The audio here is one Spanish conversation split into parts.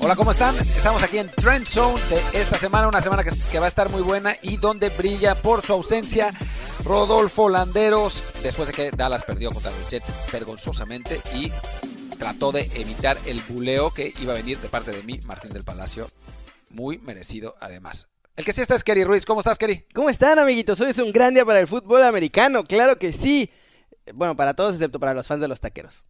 Hola, ¿cómo están? Estamos aquí en Trend Zone de esta semana, una semana que, va a estar muy buena y donde brilla por su ausencia Rodolfo Landeros, después de que Dallas perdió contra los Jets vergonzosamente y trató de evitar el buleo que iba a venir de parte de mí, Martín del Palacio. Muy merecido, además. El que sí está es Kerry Ruiz. ¿Cómo estás, Kerry? ¿Cómo están, amiguitos? Hoy es un gran día para el fútbol americano. Claro que sí. Bueno, para todos excepto para los fans de los taqueros.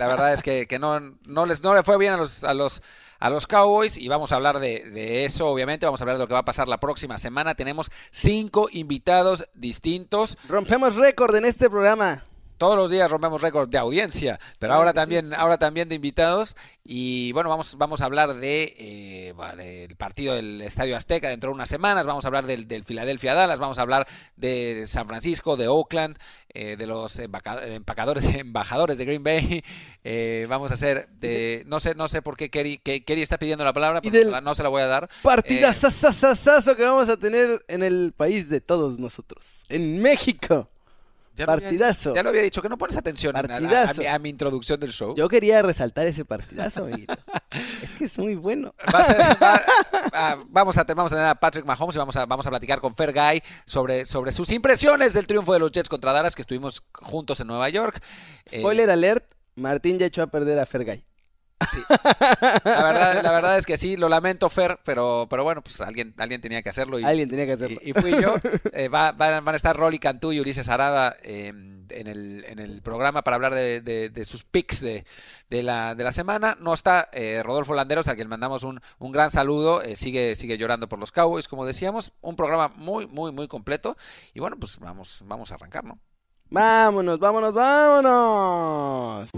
La verdad es que, que, no, no, les, no le fue bien a los, a los, a los Cowboys y vamos a hablar de, de, eso, obviamente, vamos a hablar de lo que va a pasar la próxima semana. Tenemos cinco invitados distintos. Rompemos récord en este programa. Todos los días rompemos récord de audiencia, pero ahora también, ahora también de invitados. Y bueno, vamos, vamos a hablar de eh, del partido del Estadio Azteca dentro de unas semanas. Vamos a hablar del, del Philadelphia Dallas, vamos a hablar de San Francisco, de Oakland, eh, de los empacadores, embajadores de Green Bay. Eh, vamos a hacer de no sé, no sé por qué Kerry, que Kerry está pidiendo la palabra, pero no se la voy a dar. Partida eh, que vamos a tener en el país de todos nosotros, en México. Ya partidazo. Lo había, ya lo había dicho, que no pones atención a, a, a, mi, a, mi, introducción del show. Yo quería resaltar ese partidazo, amiguito. es que es muy bueno. Va a ser, va, vamos, a, vamos a tener a Patrick Mahomes y vamos a, vamos a platicar con Fer Guy sobre, sobre sus impresiones del triunfo de los Jets contra Dallas, que estuvimos juntos en Nueva York. Spoiler eh, alert, Martín ya echó a perder a Fer Guy. Sí. La, verdad, la verdad es que sí, lo lamento, Fer, pero, pero bueno, pues alguien, alguien tenía que hacerlo. Y, alguien tenía que hacerlo. Y, y fui yo. Eh, va, van, van, a estar Rolly Cantú y Ulises Arada eh, en, el, en el programa para hablar de, de, de sus picks de, de, la, de la semana. No está eh, Rodolfo Landeros, a quien mandamos un, un gran saludo. Eh, sigue, sigue llorando por los Cowboys, como decíamos. Un programa muy, muy, muy completo. Y bueno, pues vamos, vamos a arrancar, ¿no? Vámonos, vámonos, vámonos.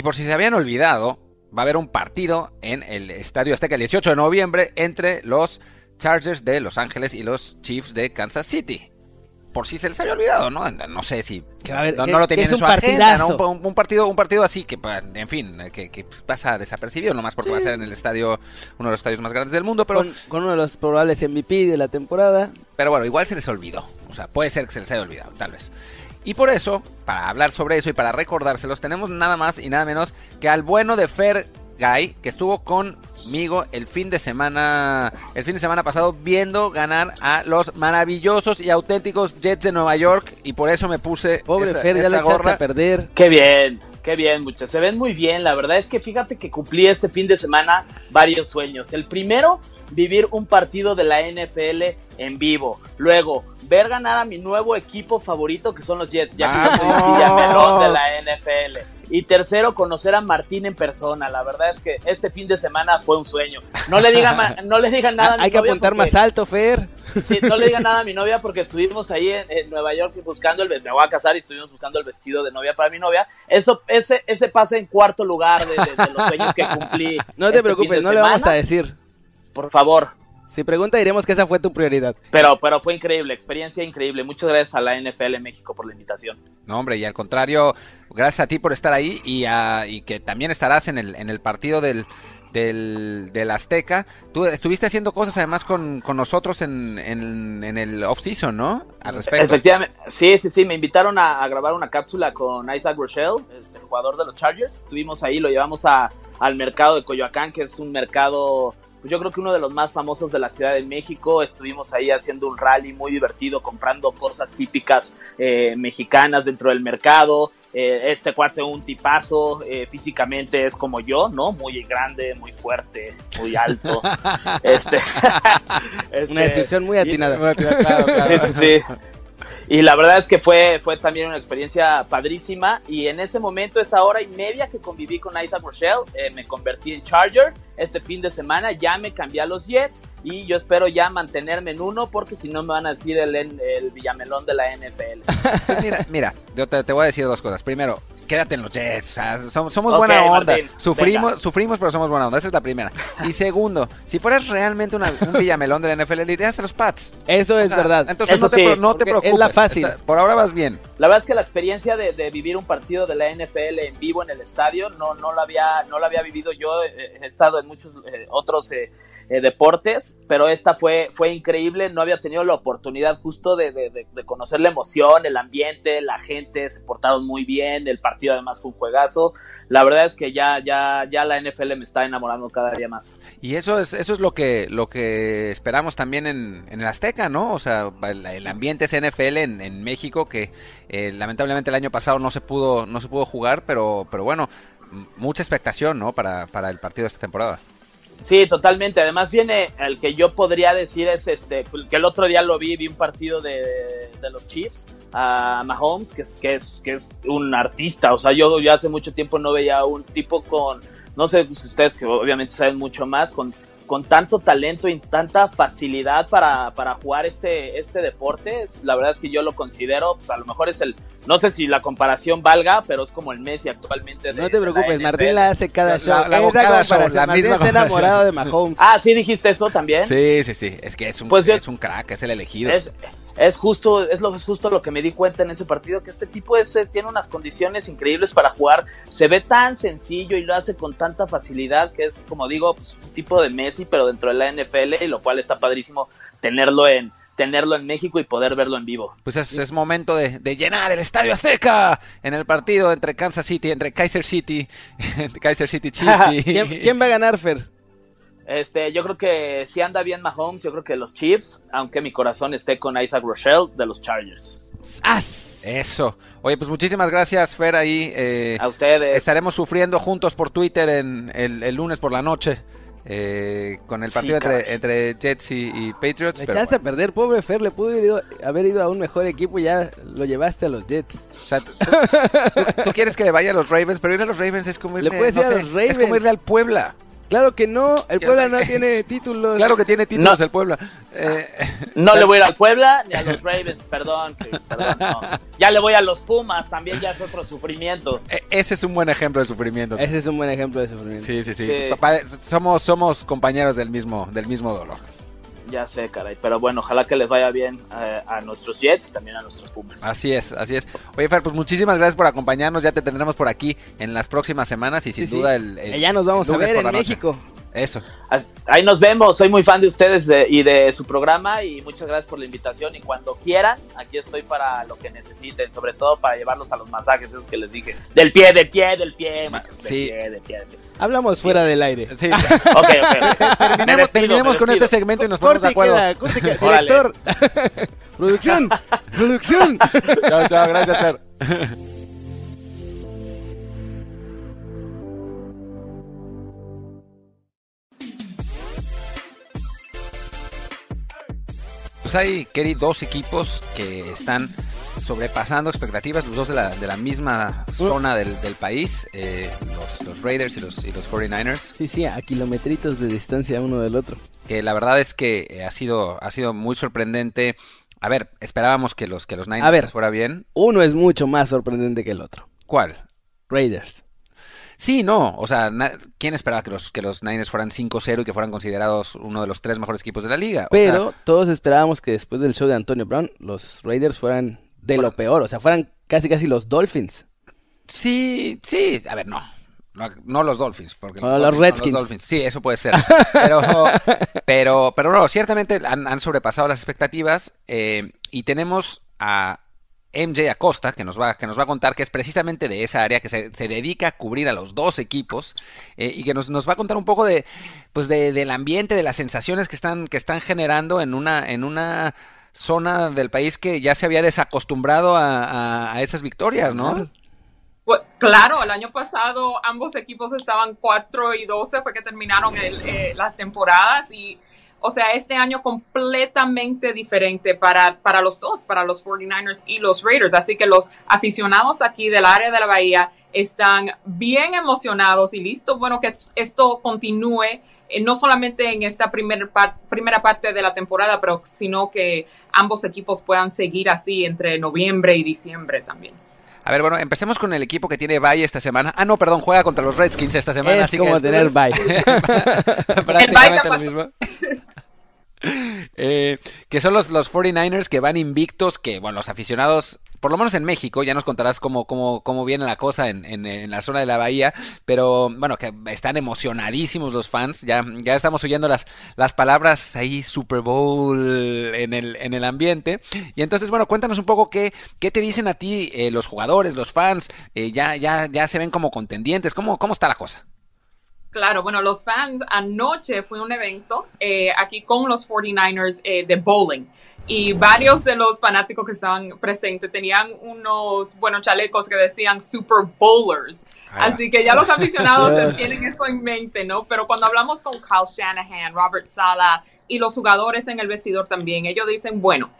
Y por si se habían olvidado, va a haber un partido en el Estadio Azteca el 18 de noviembre entre los Chargers de Los Ángeles y los Chiefs de Kansas City. Por si se les había olvidado, ¿no? No sé si ver, no, no, lo tenían en su agenda, ¿no? un, un, partido, un partido así que, en fin, que, que pasa desapercibido, nomás porque sí. va a ser en el estadio, uno de los estadios más grandes del mundo, pero... Con, con uno de los probables MVP de la temporada. Pero bueno, igual se les olvidó, o sea, puede ser que se les haya olvidado, tal vez. Y por eso, para hablar sobre eso y para recordárselos, tenemos nada más y nada menos que al bueno de Fer Guy, que estuvo conmigo el fin de semana, el fin de semana pasado, viendo ganar a los maravillosos y auténticos Jets de Nueva York. Y por eso me puse. Pobre esta, Fer, ya esta le gorra. echaste a perder. Qué bien, qué bien, muchachos. Se ven muy bien. La verdad es que fíjate que cumplí este fin de semana varios sueños. El primero, vivir un partido de la NFL en vivo. Luego, ver ganar a mi nuevo equipo favorito que son los Jets, ya que Ah, yo soy un villamelón de la NFL. Y tercero, conocer a Martín en persona. La verdad es que este fin de semana fue un sueño. No le digan, no le digan nada a mi Hay que novia apuntar porque- más alto, Fer. Sí, no le digan nada a mi novia porque estuvimos ahí en, en Nueva York buscando el ve- me voy a casar y estuvimos buscando el vestido de novia para mi novia. Eso, ese, ese pasa en cuarto lugar de, de- de los sueños que cumplí. No te este preocupes, no le vamos a decir. Por favor. Si pregunta, diremos que esa fue tu prioridad. Pero, pero fue increíble, experiencia increíble. Muchas gracias a la NFL México por la invitación. No, hombre, y al contrario, gracias a ti por estar ahí y, a, y que también estarás en el, en el partido del, del, del Azteca. Tú estuviste haciendo cosas además con, con nosotros en, en, en el off-season, ¿no? Al respecto. Efectivamente, sí, sí, sí, me invitaron a, a grabar una cápsula con Isaac Rochelle, este, el jugador de los Chargers. Estuvimos ahí, lo llevamos a, al mercado de Coyoacán, que es un mercado, pues yo creo que uno de los más famosos de la Ciudad de México. Estuvimos ahí haciendo un rally muy divertido, comprando cosas típicas eh, mexicanas dentro del mercado. Eh, este cuate un tipazo, eh, físicamente es como yo, ¿no? Muy grande, muy fuerte, muy alto. este, este, Una descripción muy atinada. Claro, claro. Sí, sí, sí. Y la verdad es que fue, fue también una experiencia padrísima. Y en ese momento, esa hora y media que conviví con Isaac Rochelle, eh, me convertí en Charger. Este fin de semana ya me cambié a los Jets. Y yo espero ya mantenerme en uno, porque si no me van a decir el, el Villamelón de la NFL. Pues mira, mira, yo te, te voy a decir dos cosas. Primero, quédate en los Jets. O sea, somos, buena onda. Martín, sufrimos, venga. sufrimos, pero somos buena onda. Esa es la primera. Y segundo, si fueras realmente una- un villamelón de la NFL, le irías a los Pats. Eso es O sea, verdad. Entonces Eso no, te, sí, pro- no te porque es preocupes. la fácil. Está- por ahora vas bien. La verdad es que la experiencia de, de vivir un partido de la NFL en vivo en el estadio no, no, la, había, no la había vivido yo. He estado en muchos eh, otros eh, eh, deportes, pero esta fue, fue increíble, no había tenido la oportunidad justo de, de, conocer la emoción, el ambiente, la gente, se portaron muy bien, el partido además fue un juegazo, la verdad es que ya, ya, ya la NFL me está enamorando cada día más. Y eso es, eso es lo que, lo que esperamos también en, en el Azteca, ¿no? O sea, el, ambiente es NFL en, en México, que eh, lamentablemente el año pasado no se pudo, no se pudo jugar, pero, pero bueno, mucha expectación, ¿no? Para, para el partido de esta temporada. Sí, totalmente. Además viene el que yo podría decir es este que el otro día lo vi, vi un partido de, de los Chiefs a Mahomes, que es, que es que es un artista. O sea, yo ya hace mucho tiempo no veía un tipo con, no sé ustedes que obviamente saben mucho más, con con tanto talento y tanta facilidad para, para jugar este, este deporte, la verdad es que yo lo considero, pues a lo mejor es el, no sé si la comparación valga, pero es como el Messi actualmente. no te preocupes, Martín la hace cada show. La, cada show, la misma está enamorado de Mahomes. Ah, sí dijiste eso también. Sí, sí, sí, es que es un, pues es un crack, es el elegido. Es, es justo, es lo es justo lo que me di cuenta en ese partido, que este tipo es, tiene unas condiciones increíbles para jugar, se ve tan sencillo y lo hace con tanta facilidad que es, como digo, pues, un tipo de Messi, pero dentro de la NFL, y lo cual está padrísimo tenerlo en, tenerlo en México y poder verlo en vivo. Pues es, momento de, llenar el Estadio Azteca en el partido entre Kansas City, entre Kaiser City, Kaiser City Chiefs. ¿Quién va a ganar, Fer? Este, yo creo que si anda bien Mahomes, yo creo que los Chiefs, aunque mi corazón esté con Isaac Rochelle de los Chargers. Eso. Oye, pues muchísimas gracias, Fer, ahí. Eh, a ustedes. Estaremos sufriendo juntos por Twitter en el, lunes por la noche. Eh, con el partido entre, Jets y, Patriots. Me echaste a perder, pobre Fer, le pudo haber ido a un mejor equipo y ya lo llevaste a los Jets. O sea, tú, quieres que le vaya a los Ravens, pero ir a los Ravens es como irle, Es como irle al Puebla. Claro que no, el Puebla no tiene títulos. Claro que tiene títulos el Puebla. Eh, no le voy a ir al Puebla ni a los Ravens, perdón. Ya le voy a los Pumas, también ya es otro sufrimiento. E, ese es un buen ejemplo de sufrimiento. Ese es un buen ejemplo de sufrimiento. Sí, sí, sí. Somos, somos compañeros del mismo, del mismo dolor. Ya sé, caray. Pero bueno, ojalá que les vaya bien eh, a nuestros Jets y también a nuestros Pumas. Así es, así es. Oye, Fer, pues muchísimas gracias por acompañarnos. Ya te tendremos por aquí en las próximas semanas y sin duda el, Ya nos vamos a ver en México. Eso. Ahí nos vemos. Soy muy fan de ustedes y de su programa y muchas gracias por la invitación. Y cuando quieran, aquí estoy para lo que necesiten, sobre todo para llevarlos a los masajes, esos que les dije. Del pie, del pie, del pie. Sí. Hablamos fuera del aire. Sí. ok, ok. Terminemos, con este segmento y nos ponemos de acuerdo. director. producción. producción. chao, chao. Gracias, Fer. Pues hay, Kerry, dos equipos que están sobrepasando expectativas, los dos de la, de la misma zona del, país, eh, los, Raiders y los, y los 49ers. Sí, sí, a kilometritos de distancia uno del otro. Que la verdad es que eh, ha sido, ha sido muy sorprendente. A ver, esperábamos que los, que los Niners a ver, fuera bien. Uno es mucho más sorprendente que el otro. ¿Cuál? Raiders. Sí, no, o sea, ¿quién esperaba que los, que los Niners fueran 5-0 y que fueran considerados uno de los tres mejores equipos de la liga? Pero todos esperábamos que después del show de Antonio Brown, los Raiders fueran de lo peor, o sea, fueran casi casi los Dolphins. Sí, sí, a ver, no. No, los Dolphins, porque los, Redskins. Sí, eso puede ser. Pero, pero, pero no, ciertamente han, sobrepasado las expectativas eh, y tenemos a MJ Acosta, que nos va, que nos va a contar que es precisamente de esa área, que se, dedica a cubrir a los dos equipos eh, y que nos, nos, va a contar un poco de, pues de, del ambiente, de las sensaciones que están, que están generando en una, en una zona del país que ya se había desacostumbrado a, a, esas victorias, ¿no? Pues, claro, el año pasado ambos equipos estaban 4 y 12, fue que terminaron eh, las temporadas y o sea, este año completamente diferente para, para los dos, para los 49ers y los Raiders. Así que los aficionados aquí del área de la Bahía están bien emocionados y listos, bueno, que esto continúe, eh, no solamente en esta primer primera parte de la temporada, pero sino que ambos equipos puedan seguir así entre noviembre y diciembre también. A ver, bueno, empecemos con el equipo que tiene bye esta semana. Ah, no, perdón, juega contra los Redskins esta semana. Es como tener bye. Prácticamente lo mismo. Eh, que son los, los 49ers que van invictos, que bueno, los aficionados por lo menos en México, ya nos contarás cómo, cómo, cómo viene la cosa en, en, la zona de la bahía, pero bueno, que están emocionadísimos los fans, ya, ya estamos oyendo las, las palabras ahí Super Bowl en el, en el ambiente, y entonces bueno, cuéntanos un poco qué, qué te dicen a ti eh, los jugadores, los fans, eh, ya, ya, ya se ven como contendientes, ¿cómo, cómo está la cosa? Claro, bueno, los fans, anoche fue un evento eh, aquí con los 49ers de bowling y varios de los fanáticos que estaban presentes tenían unos, buenos chalecos que decían Super Bowlers. Ah. Así que ya los aficionados tienen eso en mente, ¿no? Pero cuando hablamos con Kyle Shanahan, Robert Sala y los jugadores en el vestidor también, ellos dicen, bueno,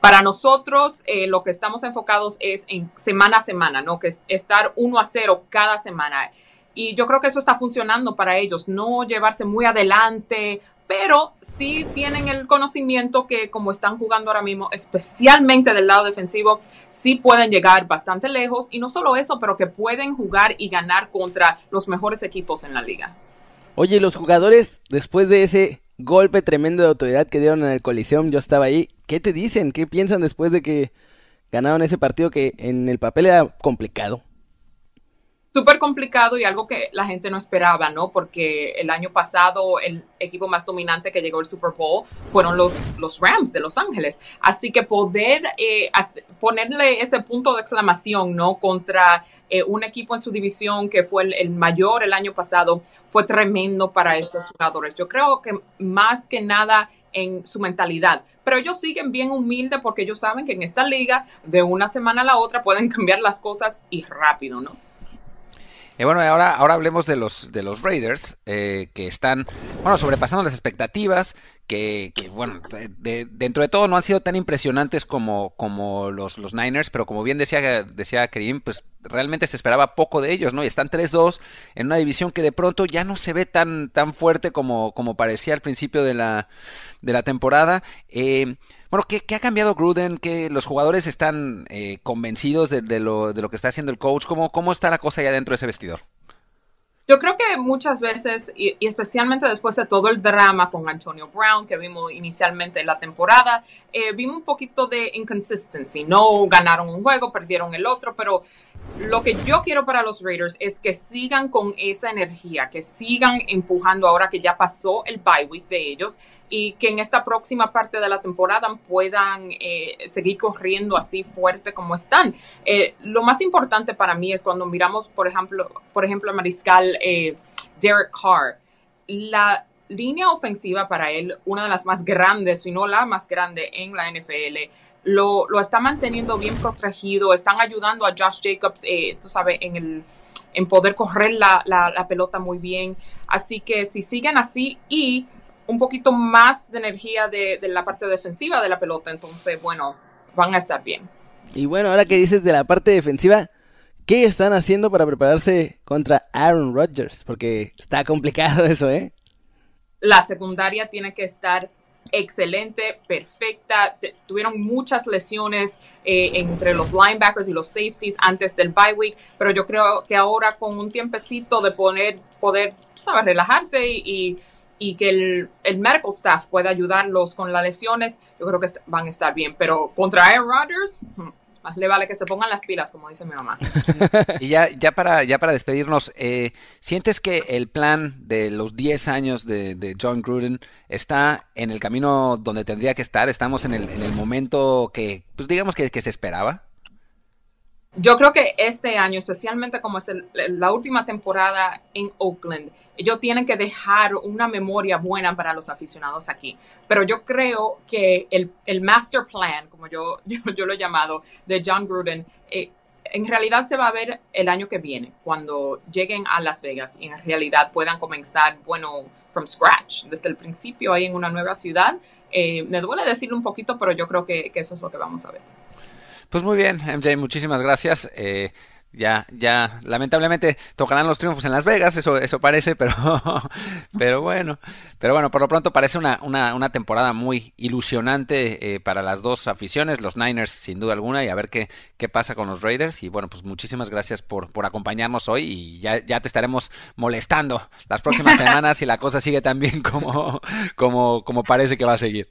para nosotros eh, lo que estamos enfocados es en semana a semana, ¿no? Que estar uno a cero cada semana. Y yo creo que eso está funcionando para ellos, no llevarse muy adelante, pero sí tienen el conocimiento que como están jugando ahora mismo, especialmente del lado defensivo, sí pueden llegar bastante lejos y no solo eso, pero que pueden jugar y ganar contra los mejores equipos en la liga. Oye, los jugadores después de ese golpe tremendo de autoridad que dieron en el Coliseum, yo estaba ahí, ¿qué te dicen? ¿Qué piensan después de que ganaron ese partido que en el papel era complicado? Súper complicado y algo que la gente no esperaba, ¿no? Porque el año pasado el equipo más dominante que llegó al Super Bowl fueron los, los Rams de Los Ángeles. Así que poder eh, ponerle ese punto de exclamación, ¿no? Contra eh, un equipo en su división que fue el, mayor el año pasado fue tremendo para estos jugadores. Yo creo que más que nada en su mentalidad. Pero ellos siguen bien humildes porque ellos saben que en esta liga de una semana a la otra pueden cambiar las cosas y rápido, ¿no? Y bueno, ahora, ahora hablemos de los, de los Raiders, eh, que están, bueno, sobrepasando las expectativas, que, bueno, dentro de todo no han sido tan impresionantes como, como los, los Niners, pero como bien decía, decía Karim, pues realmente se esperaba poco de ellos, ¿no? Y están 3-2 en una división que de pronto ya no se ve tan, tan fuerte como, como parecía al principio de la, de la temporada. Eh, bueno, ¿qué, ha cambiado Gruden? ¿Que los jugadores están eh, convencidos de, lo, que está haciendo el coach? ¿Cómo, ¿Cómo está la cosa ya dentro de ese vestidor? Yo creo que muchas veces, y, especialmente después de todo el drama con Antonio Brown que vimos inicialmente en la temporada, eh, vimos un poquito de inconsistency. No ganaron un juego, perdieron el otro, pero lo que yo quiero para los Raiders es que sigan con esa energía, que sigan empujando ahora que ya pasó el bye week de ellos y que en esta próxima parte de la temporada puedan eh, seguir corriendo así fuerte como están. Eh, lo más importante para mí es cuando miramos, por ejemplo, por ejemplo, Mariscal eh, Derek Carr, la línea ofensiva para él, una de las más grandes, si no la más grande en la NFL, lo, lo está manteniendo bien protegido, están ayudando a Josh Jacobs, tú sabes, en el en poder correr la, la, la pelota muy bien. Así que si siguen así y un poquito más de energía de, la parte defensiva de la pelota, entonces, bueno, van a estar bien. Y bueno, ahora que dices de la parte defensiva, ¿qué están haciendo para prepararse contra Aaron Rodgers? Porque está complicado eso, ¿eh? La secundaria tiene que estar excelente, perfecta. tuvieron muchas lesiones eh, entre los linebackers y los safeties antes del bye week, pero yo creo que ahora con un tiempecito de poner, poder, sabes, relajarse y y que el, el, medical staff pueda ayudarlos con las lesiones, yo creo que van a estar bien. Pero contra Aaron Rodgers, hmm, le vale que se pongan las pilas, como dice mi mamá. y ya, ya, para, ya para despedirnos, eh, ¿sientes que el plan de los 10 años de, John Gruden está en el camino donde tendría que estar? ¿Estamos en el, en el momento que, pues digamos que, que se esperaba? Yo creo que este año, especialmente como es la última temporada en Oakland, ellos tienen que dejar una memoria buena para los aficionados aquí. Pero yo creo que el, el master plan, como yo, yo, lo he llamado, de John Gruden, eh, en realidad se va a ver el año que viene, cuando lleguen a Las Vegas y en realidad puedan comenzar, bueno, from scratch, desde el principio ahí en una nueva ciudad. Eh, me duele decirlo un poquito, pero yo creo que eso es lo que vamos a ver. Pues muy bien, MJ, muchísimas gracias. Eh, ya, ya, lamentablemente tocarán los triunfos en Las Vegas, eso, eso parece, pero, pero bueno, pero bueno, por lo pronto parece una, una, una temporada muy ilusionante eh, para las dos aficiones, los Niners sin duda alguna, y a ver qué, qué pasa con los Raiders. Y bueno, pues muchísimas gracias por, por acompañarnos hoy y ya, ya te estaremos molestando las próximas semanas si la cosa sigue tan bien como, como, como parece que va a seguir.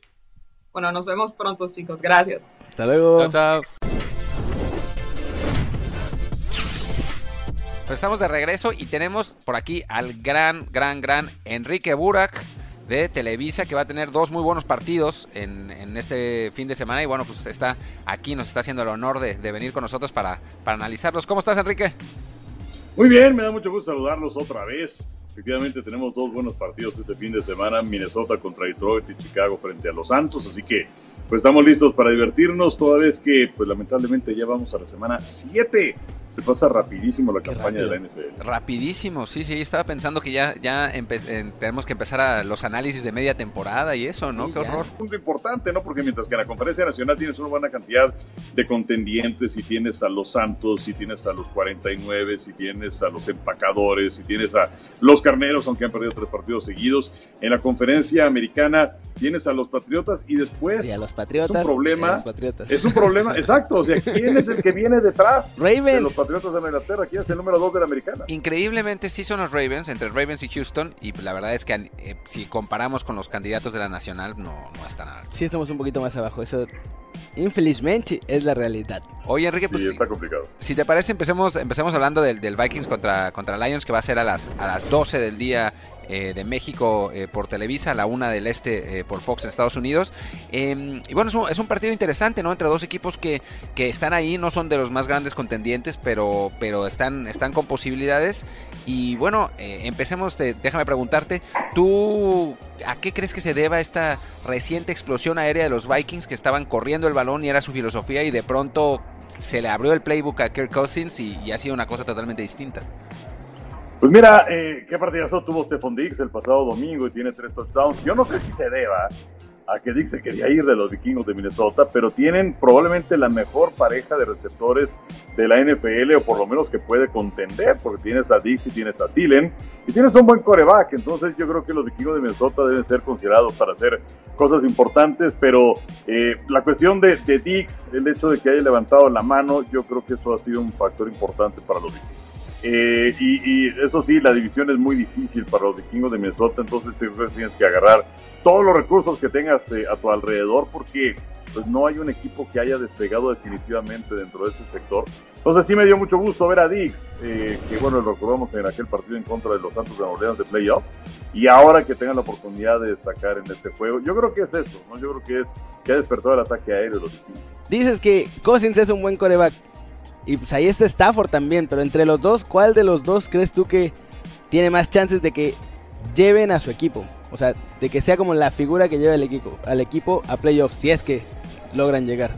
Bueno, nos vemos pronto, chicos. Gracias. Hasta luego. Chao, chao. Pues estamos de regreso y tenemos por aquí al gran, gran, gran Enrique Burak de Televisa que va a tener dos muy buenos partidos en, este fin de semana y bueno, pues está aquí, nos está haciendo el honor de, de venir con nosotros para, para analizarlos. ¿Cómo estás, Enrique? Muy bien, me da mucho gusto saludarlos otra vez. Efectivamente tenemos dos buenos partidos este fin de semana, Minnesota contra Detroit y Chicago frente a los Santos, así que pues estamos listos para divertirnos, toda vez que pues lamentablemente ya vamos a la semana 7 se pasa rapidísimo la Qué campaña rápido. de la NFL. Rapidísimo, sí, sí, estaba pensando que ya, ya eh, tenemos que empezar a los análisis de media temporada y eso, ¿no? Sí, Qué ya. horror. punto importante, ¿no? Porque mientras que en la conferencia nacional tienes una buena cantidad de contendientes, y tienes a los Santos, si tienes a los 49, si tienes a los empacadores, si tienes a los carneros, aunque han perdido tres partidos seguidos, en la conferencia americana tienes a los Patriotas y después Y a los Patriotas. es un y a problema. los Patriotas. Es un problema, exacto. O sea, ¿quién es el que viene detrás de Ravens. los Patriotas de Inglaterra? ¿Quién es el número dos de la americana? Increíblemente sí son los Ravens, entre Ravens y Houston, y la verdad es que eh, si comparamos con los candidatos de la Nacional, no, no está nada. Sí, estamos un poquito más abajo. Eso, infelizmente, es la realidad. Oye, Enrique, pues Sí, si, está complicado. si te parece, empecemos, empecemos hablando del, del Vikings contra, contra Lions, que va a ser a las, a las 12 del día eh, de México eh, por Televisa, la una del este eh, por Fox en Estados Unidos. Eh, y bueno, es un, partido interesante, ¿no? Entre dos equipos que, que están ahí, no son de los más grandes contendientes, pero, pero están, están con posibilidades. Y bueno, empecemos, déjame preguntarte, ¿tú a qué crees que se deba esta reciente explosión aérea de los Vikings que estaban corriendo el balón y era su filosofía y de pronto se le abrió el playbook a Kirk Cousins y ha sido una cosa totalmente distinta? Pues mira, eh, qué partidazo tuvo Stephon Diggs el pasado domingo y tiene tres touchdowns. Yo no sé si se deba a que Diggs se quería ir de los vikingos de Minnesota, pero tienen probablemente la mejor pareja de receptores de la NFL, o por lo menos que puede contender, porque tienes a Diggs y tienes a Thielen, y tienes un buen coreback. Entonces yo creo que los vikingos de Minnesota deben ser considerados para hacer cosas importantes, pero eh, la cuestión de, de Diggs, el hecho de que haya levantado la mano, yo creo que eso ha sido un factor importante para los vikingos. Eh, y, eso sí, la división es muy difícil para los vikingos de Minnesota, entonces tienes que agarrar todos los recursos que tengas eh, a tu alrededor porque pues no hay un equipo que haya despegado definitivamente dentro de este sector. Entonces sí me dio mucho gusto ver a Dix, eh, que bueno, lo recordamos en aquel partido en contra de los Santos de Orleans de playoff, y ahora que tengan la oportunidad de destacar en este juego, yo creo que es eso, ¿no? yo creo que es que ha despertado el ataque aéreo de los vikingos. Dices que Cousins es un buen coreback. Y pues ahí está Stafford también. Pero entre los dos, ¿cuál de los dos crees tú que tiene más chances de que lleven a su equipo? O sea, de que sea como la figura que lleva el equipo, al equipo a playoffs, si es que logran llegar.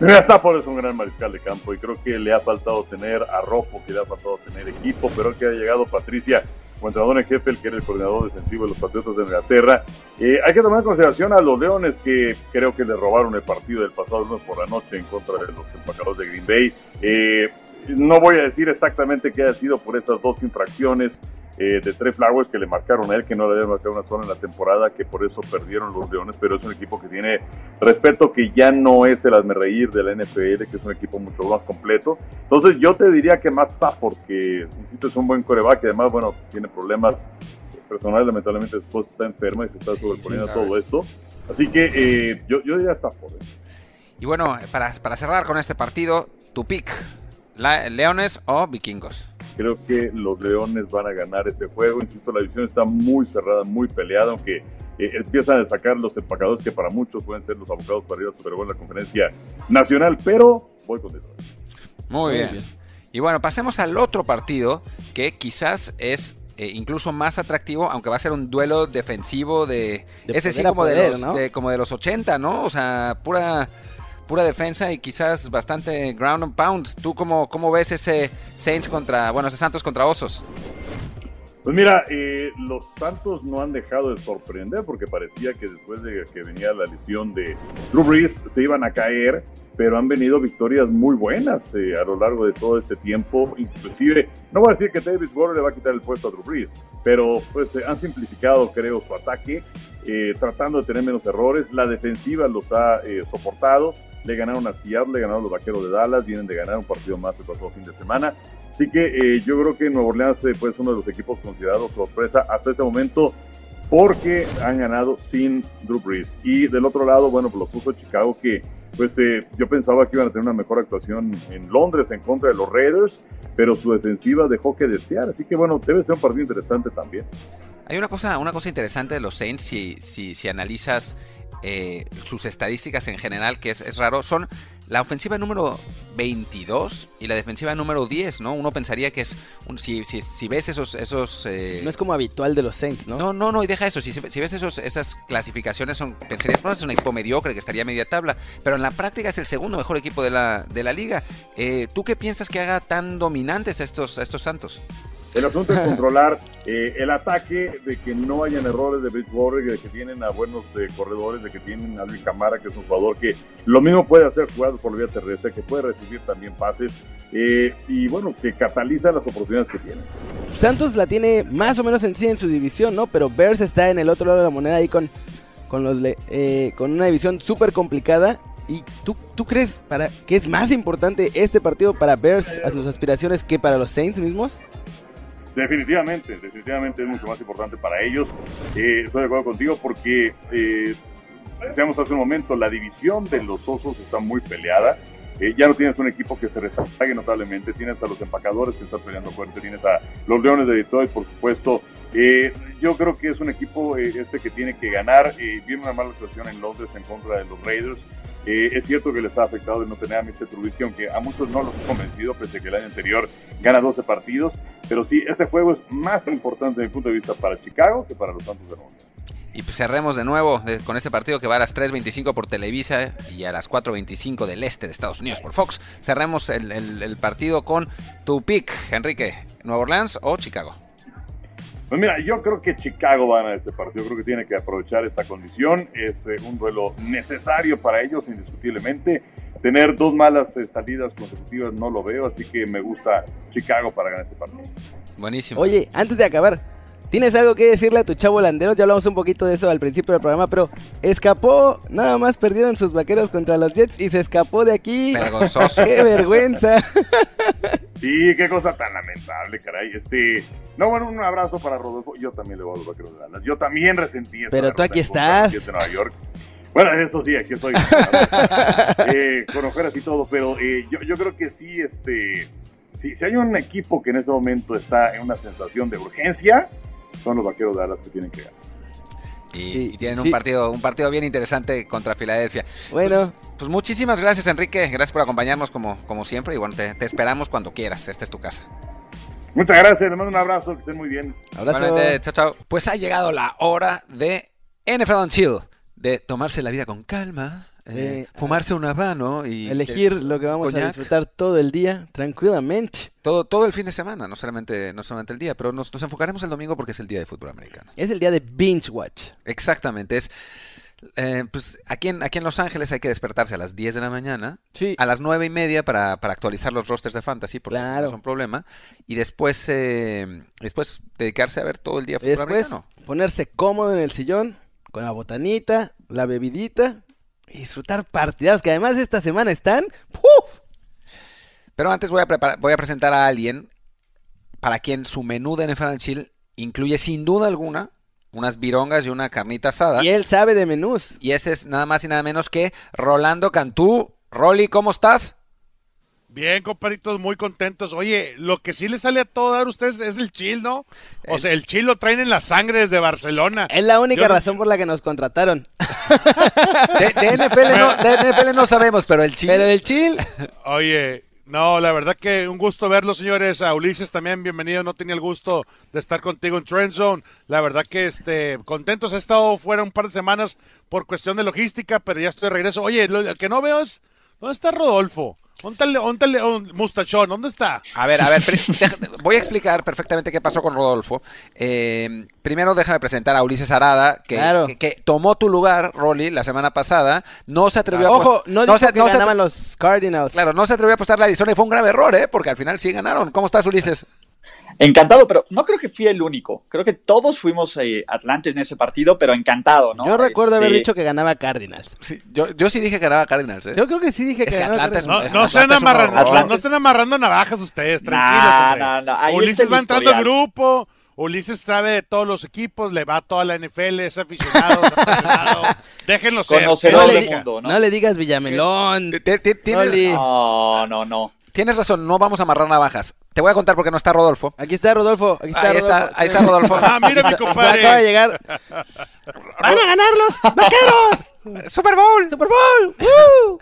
Mira, Stafford es un gran mariscal de campo y creo que le ha faltado tener a Rojo, que le ha faltado tener equipo, pero que ha llegado Patricia, como entrenador en jefe, que era el coordinador defensivo de los Patriotas de Inglaterra. Eh, hay que tomar en consideración a los Leones que creo que le robaron el partido del pasado lunes por la noche en contra de los empacadores de Green Bay. Eh, no voy a decir exactamente qué ha sido por esas dos infracciones eh, de Trey Flowers que le marcaron a él, que no le habían marcado una zona en la temporada, que por eso perdieron los Leones, pero es un equipo que tiene respeto, que ya no es el reír de la NFL, que es un equipo mucho más completo. Entonces yo te diría que más Stafford, que insisto, es un buen coreback, y además, bueno, tiene problemas personales, lamentablemente su esposa está enferma y se está Sí, sobreponiendo sí, a todo esto. Así que eh, yo, yo diría Stafford. ¿eh? Y bueno, para, para cerrar con este partido, tu pick, la- Leones o Vikingos. Creo que los Leones van a ganar este juego. Insisto, la división está muy cerrada, muy peleada, aunque eh, empiezan a sacar los empacadores que para muchos pueden ser los abocados para ir a Super Bowl en la conferencia nacional, pero voy con Detroit. Muy, Muy bien. bien. Y bueno, pasemos al otro partido que quizás es eh, incluso más atractivo, aunque va a ser un duelo defensivo de... De ese sí poder como, de los, ¿no? de- como de los 80, ¿no? O sea, pura, pura defensa y quizás bastante ground and pound. ¿Tú cómo, cómo ves ese Saints contra, bueno, ese Santos contra Osos? Pues mira, eh, los Santos no han dejado de sorprender porque parecía que después de que venía la lesión de Drew Brees se iban a caer. Pero han venido victorias muy buenas eh, a lo largo de todo este tiempo. Inclusive, no voy a decir que David Warren le va a quitar el puesto a Drew Brees, pero pues eh, han simplificado, creo, su ataque, eh, tratando de tener menos errores. La defensiva los ha soportado. Le ganaron a Seattle, le ganaron los Vaqueros de Dallas, vienen de ganar un partido más el pasado fin de semana. Así que yo creo que Nueva Orleans fue uno de los equipos considerados sorpresa hasta este momento porque han ganado sin Drew Brees. Y del otro lado, bueno, pues los de Chicago que pues eh, yo pensaba que iban a tener una mejor actuación en Londres en contra de los Raiders, pero su defensiva dejó que desear, así que bueno, debe ser un partido interesante también. Hay una cosa, una cosa interesante de los Saints, si, si, si analizas eh, sus estadísticas en general, que es, es, raro, son la ofensiva número 22 y la defensiva número 10, ¿no? Uno pensaría que es, un, si, si, si, ves esos... esos eh... No es como habitual de los Saints, ¿no? No, no, no, y deja eso, si, si ves esos, esas clasificaciones, son, pensarías, bueno, es un equipo mediocre que estaría a media tabla, pero en la práctica es el segundo mejor equipo de la, de la liga. Eh, ¿Tú qué piensas que haga tan dominantes a estos, a estos Santos? El asunto es controlar eh, el ataque, de que no hayan errores de Bridgewater, de que tienen a buenos eh, corredores, de que tienen a Luis Camara, que es un jugador que lo mismo puede hacer jugadas por vía terrestre, que puede recibir también pases eh, y bueno, que cataliza las oportunidades que tiene. Santos la tiene más o menos en sí en su división, ¿no? Pero Bears está en el otro lado de la moneda ahí con, con, los, con una división súper complicada ¿Y tú, tú crees para que es más importante este partido para Bears a sus aspiraciones que para los Saints mismos? Definitivamente, definitivamente es mucho más importante para ellos. Eh, estoy de acuerdo contigo porque, eh, decíamos hace un momento, la división de los osos está muy peleada. Eh, ya no tienes un equipo que se resaltague notablemente, tienes a los empacadores que están peleando fuerte, tienes a los Leones de Detroit, por supuesto. Eh, yo creo que es un equipo este que tiene que ganar. viene una mala situación en Londres en contra de los Raiders. Eh, es cierto que les ha afectado el no tener a Mr. Trubisky, aunque a muchos no los ha convencido, pese a que el año anterior gana 12 partidos. Pero sí, este juego es más importante desde mi punto de vista para Chicago que para los Santos de Nueva Y pues cerremos de nuevo con este partido que va a las 3.25 por Televisa y a las 4.25 del este de Estados Unidos por Fox. Cerremos el, el partido con tu pick, Enrique. ¿Nueva Orleans o Chicago? Pues mira, yo creo que Chicago va a ganar este partido. Yo creo que tiene que aprovechar esta condición. Es eh, un duelo necesario para ellos, indiscutiblemente. Tener dos malas eh, salidas consecutivas no lo veo, así que me gusta Chicago para ganar este partido. Buenísimo. Oye, antes de acabar, ¿Tienes algo que decirle a tu chavo holandero? Ya hablamos un poquito de eso al principio del programa, pero escapó, nada más perdieron sus vaqueros contra los Jets y se escapó de aquí. Vergonzoso. ¡Qué vergüenza! Sí, qué cosa tan lamentable, caray. Este, no, bueno, un abrazo para Rodolfo. Yo también le voy a los vaqueros de Dallas. Yo también resentí eso. Pero tú aquí estás. De Nueva York. Bueno, eso sí, aquí estoy. eh, con ojeras y todo, pero eh, yo, yo creo que sí, este, si hay un equipo que en este momento está en una sensación de urgencia, son los vaqueros de Dallas que tienen que ganar. Y, tienen un partido un partido bien interesante contra Filadelfia. Bueno. Pues, pues, muchísimas gracias, Enrique. Gracias por acompañarnos como, como siempre. Y bueno, te, esperamos cuando quieras. Esta es tu casa. Muchas gracias. Les mando un abrazo. Que estén muy bien. Abrazo. Chao, chao. Pues ha llegado la hora de NFL Chill. De tomarse la vida con calma eh, fumarse un habano y elegir lo que vamos a disfrutar todo el día tranquilamente. Todo, todo el fin de semana, no solamente, no solamente el día, pero nos, enfocaremos el domingo porque es el día de fútbol americano. Es el día de binge watch. Exactamente, es eh, pues aquí en, aquí en Los Ángeles hay que despertarse a las 10 de la mañana, a las 9 y media para, actualizar los rosters de fantasy, porque no es un problema, y después, eh, después dedicarse a ver todo el día fútbol después, americano. Ponerse cómodo en el sillón, con la botanita, la bebidita disfrutar partidas que además esta semana están. ¡Puf! Pero antes voy a, voy a presentar a alguien para quien su menú de NFL Chill incluye sin duda alguna unas virongas y una carnita asada. Y él sabe de menús. Y ese es nada más y nada menos que Rolando Cantú. Rolly, ¿cómo estás? Bien, compadritos, muy contentos. Oye, lo que sí le sale a todo dar a ustedes es el chill, ¿no? O sea, el chill lo traen en la sangre desde Barcelona. Es la única razón por la que nos contrataron. De, NFL no, sabemos, pero el chill. Pero el chill. Oye, no, la verdad que un gusto verlos, señores. A Ulises también, bienvenido. No tenía el gusto de estar contigo en Trend Zone. La verdad que este, contentos. He estado fuera un par de semanas por cuestión de logística, pero ya estoy de regreso. Oye, lo, el que no veo es, ¿dónde está Rodolfo? Óntale, óntale, un mustachón, ¿dónde está? A ver, a ver, voy a explicar perfectamente qué pasó con Rodolfo. Eh, primero déjame presentar a Ulises Arada, que, Claro. que- que tomó tu lugar, Rolly, la semana pasada. No se atrevió a Ojo, no dijo se- que no se- ganaban los Cardinals. Claro, no se atrevió a apostar la Arizona y fue un grave error, ¿eh? Porque al final sí ganaron. ¿Cómo estás, Ulises? Encantado, pero no creo que fui el único. Creo que todos fuimos eh, Atlantes en ese partido, pero encantado, ¿no? Yo recuerdo haber Este, dicho que ganaba Cardinals. Sí, yo, yo sí dije que ganaba Cardinals, ¿eh? Yo creo que sí dije Es que, que ganaba Atlanta es Cardinals. No, Es- no están Atlanta es amarrando, horror. no, no están amarrando navajas ustedes, tranquilos. Ulises va entrando al grupo, Ulises sabe de todos los equipos, le va a toda la NFL, es aficionado, es apasionado. Déjenlo ser. No le, mundo, ¿no? no le digas Villamelón. Tienes. No, no, no. tienes razón, no vamos a amarrar navajas. Te voy a contar porque no está Rodolfo. Aquí está Rodolfo. Aquí está Ahí está, Rodolfo. ahí está Rodolfo. Ah, mira mi compadre. acaba de llegar. ¡Van a ganar los vaqueros! Super Bowl. ¡Super Bowl!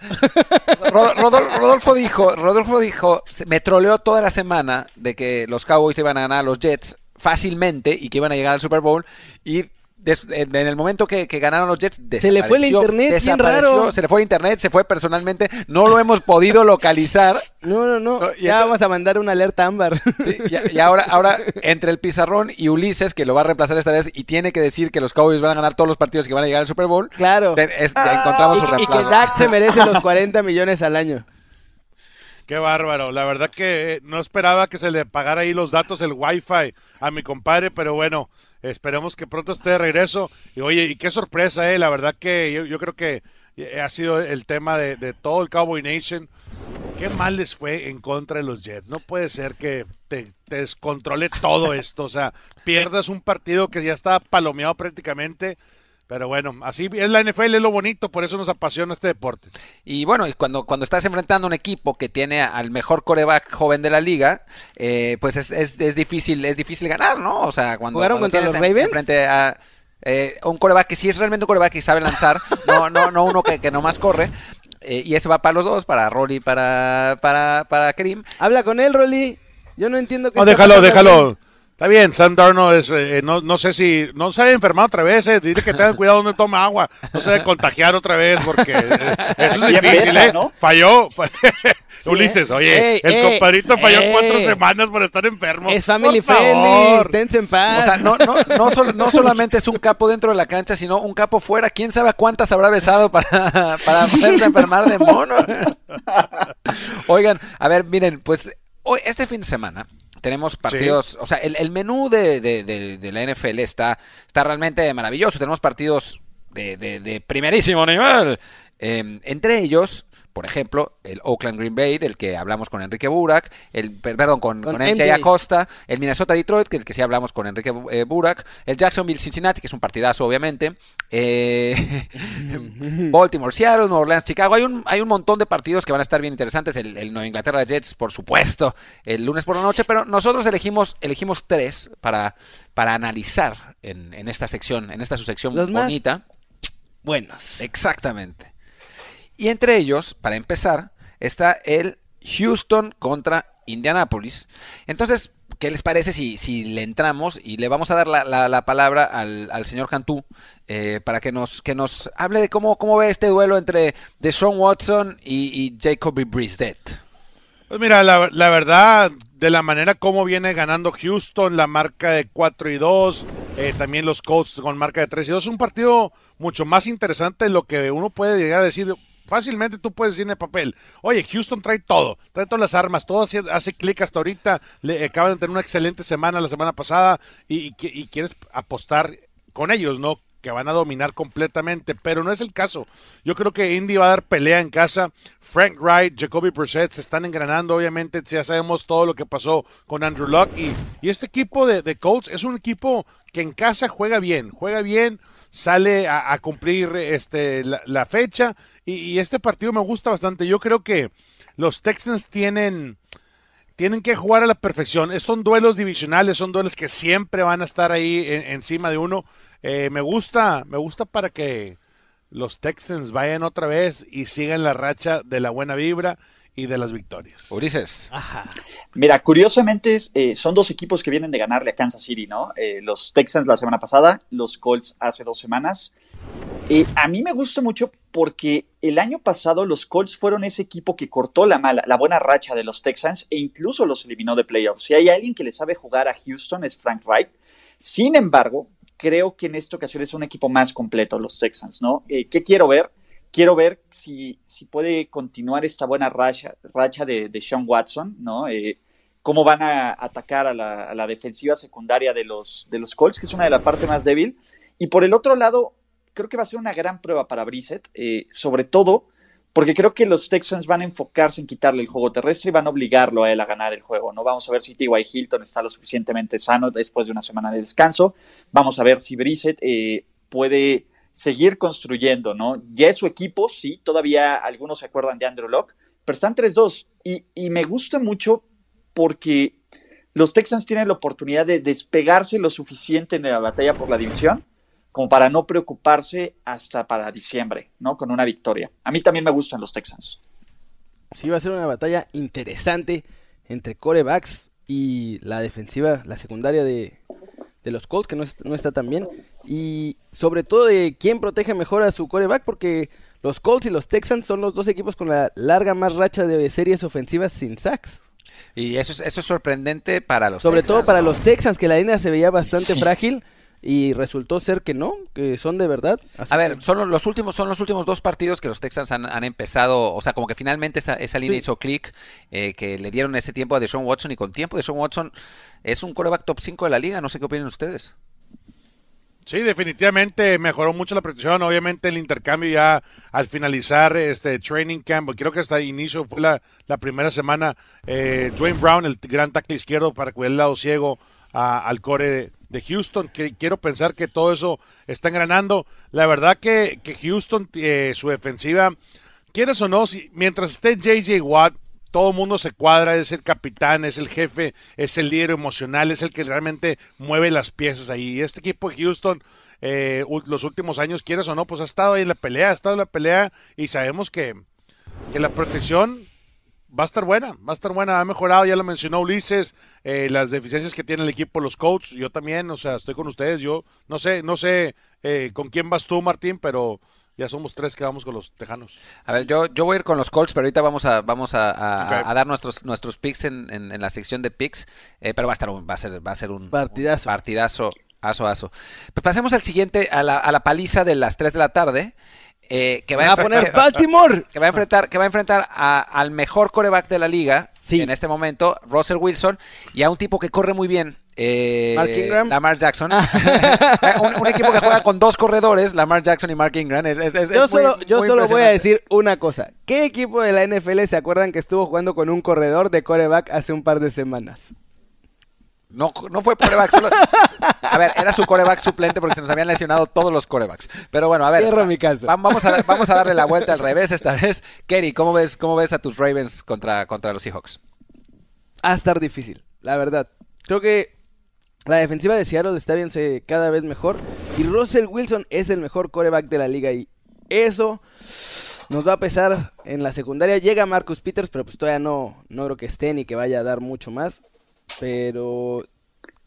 Rodol- Rodolfo dijo, Rodolfo dijo, se- me troleó toda la semana de que los Cowboys iban a ganar a los Jets fácilmente y que iban a llegar al Super Bowl y des- en el momento que, que ganaron los Jets Se le fue el internet, bien raro. se le fue el internet, se fue personalmente, no lo hemos podido localizar No, no, no. No, y ya entonces- vamos a mandar una alerta ámbar. Sí, y, y ahora, ahora entre el pizarrón y Ulises, que lo va a reemplazar esta vez y tiene que decir que los Cowboys van a ganar todos los partidos que van a llegar al Super Bowl, Claro. te- es- ya encontramos su Y, y que reemplazo. Dak se merece los 40 millones al año. Qué bárbaro. La verdad que eh, no esperaba que se le pagara ahí los datos, el wifi a mi compadre, pero bueno, esperemos que pronto esté de regreso. Y oye, y qué sorpresa, eh. La verdad que yo, creo que eh, ha sido el tema de, todo el Cowboy Nation. Qué mal les fue en contra de los Jets. No puede ser que te, te descontrole todo esto. O sea, pierdas un partido que ya estaba palomeado prácticamente. Pero bueno, así es la NFL, es lo bonito, por eso nos apasiona este deporte. Y bueno, y cuando, cuando estás enfrentando a un equipo que tiene al mejor coreback joven de la liga, eh, pues es, es, es difícil, es difícil ganar, ¿no? O sea, cuando, ¿Jugaron cuando contra los en- Ravens? enfrente a eh, un coreback que sí es realmente un coreback que sabe lanzar, no, no, no uno que, que nomás corre. eh, y ese va para los dos, para Rolly y para, para, para Karim. Habla con él, Rolly. Yo no entiendo qué No, está déjalo, pasando déjalo. Está bien, Sam Darnold es, eh, no, no sé si, no se haya enfermado otra vez, eh, dice que tengan cuidado donde toma agua, no se debe contagiar otra vez porque eh, eso es difícil, ¿eh? ¿no? Falló. Ulises, oye, Ey, el ey, compadrito falló ey. cuatro semanas por estar enfermo. Es family Por friendly. favor. Esténse en paz. O sea, no, no, no, sol- no solamente es un capo dentro de la cancha, sino un capo fuera. ¿Quién sabe cuántas habrá besado para, para poderse enfermar de mono? Oigan, a ver, miren, pues hoy, este fin de semana tenemos partidos, o sea, el, el menú de, de- de- de la NFL está, está realmente maravilloso. Tenemos partidos de, primerísimo nivel. Eh, entre ellos, por ejemplo, el Oakland Green Bay, del que hablamos con Enrique Burak, el, per- perdón, con, Con con MJ MJ. Acosta, el Minnesota Detroit, que el que sí hablamos con Enrique eh, Burak, el Jacksonville Cincinnati, que es un partidazo, obviamente, eh, Baltimore Seattle, Nueva Orleans Chicago. Hay un, hay un montón de partidos que van a estar bien interesantes. El, el Nueva Inglaterra Jets, por supuesto, el lunes por la noche, pero nosotros elegimos, elegimos tres para, para analizar en, en esta sección, en esta su sección Los más- bonita. Buenos. Exactamente. Y entre ellos, para empezar, está el Houston contra Indianapolis. Entonces, ¿qué les parece si, si le entramos y le vamos a dar la, la- la palabra al, al señor Cantú eh, para que nos, que nos hable de cómo, cómo ve este duelo entre Deshaun Watson y, y Jacoby Brissett? Pues mira, la, la verdad, de la manera como viene ganando Houston, la marca de 4 y 2, eh, también los Colts con marca de 3 y 2, es un partido mucho más interesante de lo que uno puede llegar a decir. Fácilmente tú puedes decir en el papel, oye, Houston trae todo, trae todas las armas, todo hace, hace clic hasta ahorita, le acaban de tener una excelente semana la semana pasada y, quieres apostar con ellos, ¿no? que van a dominar completamente, pero no es el caso. Yo creo que Indy va a dar pelea en casa. Frank Wright, Jacoby Brissett se están engranando, obviamente ya sabemos todo lo que pasó con Andrew Luck y, y este equipo de, de Colts es un equipo que en casa juega bien, juega bien, sale a, cumplir este, la, fecha y, este partido me gusta bastante. Yo creo que los Texans tienen tienen que jugar a la perfección. Es- Son duelos divisionales, son duelos que siempre van a estar ahí en- encima de uno. Eh, me gusta, me gusta para que los Texans vayan otra vez y sigan la racha de la buena vibra y de las victorias. Ulises. Ajá. Mira, curiosamente eh, son dos equipos que vienen de ganarle a Kansas City, ¿no? Eh, los Texans la semana pasada, los Colts hace dos semanas. Eh, a mí me gusta mucho porque el año pasado los Colts fueron ese equipo que cortó la mala, la buena racha de los Texans e incluso los eliminó de playoffs. Si hay alguien que le sabe jugar a Houston es Frank Wright. Sin embargo, creo que en esta ocasión es un equipo más completo los Texans, ¿no? Eh, ¿Qué quiero ver? Quiero ver si, si puede continuar esta buena racha, racha de, Sean Watson, ¿no? Eh, cómo van a atacar a la, a la, defensiva secundaria de los, de los Colts, que es una de las partes más débil. Y por el otro lado, creo que va a ser una gran prueba para Brissett, eh, sobre todo porque creo que los Texans van a enfocarse en quitarle el juego terrestre y van a obligarlo a él a ganar el juego, ¿no? Vamos a ver si T.Y. Hilton está lo suficientemente sano después de una semana de descanso. Vamos a ver si Brissett eh, puede seguir construyendo, ¿no? Ya es su equipo, sí, todavía algunos se acuerdan de Andrew Locke, pero están 3-2 y, me gusta mucho porque los Texans tienen la oportunidad de despegarse lo suficiente en la batalla por la división como para no preocuparse hasta para diciembre, ¿no? Con una victoria. A mí también me gustan los Texans. Sí, va a ser una batalla interesante entre corebacks y la defensiva, la secundaria de, de los Colts, que no, es, no, está tan bien. Y sobre todo de quién protege mejor a su coreback, porque los Colts y los Texans son los dos equipos con la larga más racha de series ofensivas sin sacks. Y eso es, eso es sorprendente para los Sobre Texans, todo para ¿no? los Texans, que la línea se veía bastante Sí. frágil. Y resultó ser que no, que son de verdad. Así A ver, que- son los últimos, son los últimos dos partidos que los Texans han, han empezado, o sea, como que finalmente esa, esa línea Sí. hizo clic, eh, que le dieron ese tiempo a Deshaun Watson y con tiempo Deshaun Watson es un coreback top 5 de la liga, no sé qué opinan ustedes. Sí, definitivamente mejoró mucho la protección. Obviamente el intercambio ya al finalizar este training camp, creo que hasta inicio fue la, la primera semana, eh, Dwayne Brown, el gran tackle izquierdo para cuidar el lado ciego a- al core de, Houston. Que, quiero pensar que todo eso está engranando. La verdad que, que Houston, eh, su defensiva, quieres o no, si, mientras esté JJ Watt, todo el mundo se cuadra, es el capitán, es el jefe, es el líder emocional, es el que realmente mueve las piezas ahí. Este equipo de Houston, eh, los últimos años, quieres o no, pues ha estado ahí en la pelea, ha estado en la pelea y sabemos que, que la protección va a estar buena, va a estar buena, ha mejorado, ya lo mencionó Ulises, eh, las deficiencias que tiene el equipo, los coaches, yo también, o sea, estoy con ustedes, yo no sé, no sé eh, con quién vas tú, Martín, pero ya somos tres que vamos con los tejanos. A ver, yo, yo voy a ir con los Colts, pero ahorita vamos a, vamos a, a- Ok. a- a dar nuestros, nuestros picks en, en- en la sección de picks, eh, pero va a estar un, va a ser, va a ser un Partidazo. un partidazo, aso, aso. Pues pasemos al siguiente, a la, a la paliza de las 3 de la tarde, eh, que va, Va a enfre- poner Baltimore. que va a enfrentar, que va a enfrentar a- al mejor coreback de la liga Sí. en este momento, Russell Wilson, y a un tipo que corre muy bien. eh, Mark Ingram. Lamar Jackson. un, un equipo que juega con dos corredores, Lamar Jackson y Mark Ingram. Es, es- es- Yo muy- solo, yo solo voy a decir una cosa. ¿Qué equipo de la NFL se acuerdan que estuvo jugando con un corredor de coreback hace un par de semanas? No, no fue coreback, solo... A ver, era su coreback suplente porque se nos habían lesionado todos los corebacks. Pero bueno, a ver. Cierro mi caso. va- Vamos a, vamos a darle la vuelta al revés esta vez. Kerry, ¿cómo ves, cómo ves a tus Ravens contra, contra los Seahawks? Va a estar difícil, la verdad. Creo que la defensiva de Seattle está viéndose cada vez mejor. Y Russell Wilson es el mejor coreback de la liga. Y eso nos va a pesar en la secundaria. Llega Marcus Peters, pero pues todavía no, no creo que esté ni que vaya a dar mucho más. Pero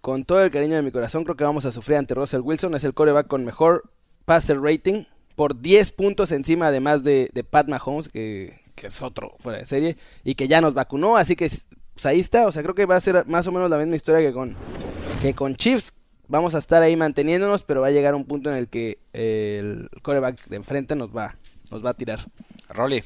con todo el cariño de mi corazón, creo que vamos a sufrir ante Russell Wilson. Es el coreback con mejor passer rating. Por 10 puntos encima, además de, de Pat Mahomes, que, que es otro fuera de serie. Y que ya nos vacunó. Así que pues ahí está. O sea, creo que va a ser más o menos la misma historia que con, que con Chiefs. Vamos a estar ahí manteniéndonos, pero va a llegar un punto en el que el coreback de enfrente nos va, nos va a tirar. Rolly.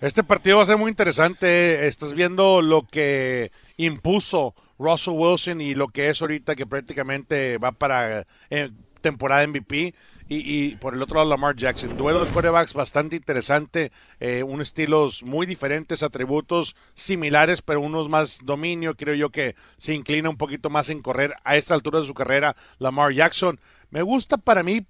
Este partido va a ser muy interesante. Estás viendo lo que impuso Russell Wilson y lo que es ahorita que prácticamente va para eh, temporada MVP. Y, y por el otro lado Lamar Jackson. Duelo de quarterbacks bastante interesante. Eh, un estilos muy diferentes, atributos similares, pero unos más dominio. Creo yo que se inclina un poquito más en correr a esta altura de su carrera Lamar Jackson. Me gusta para mí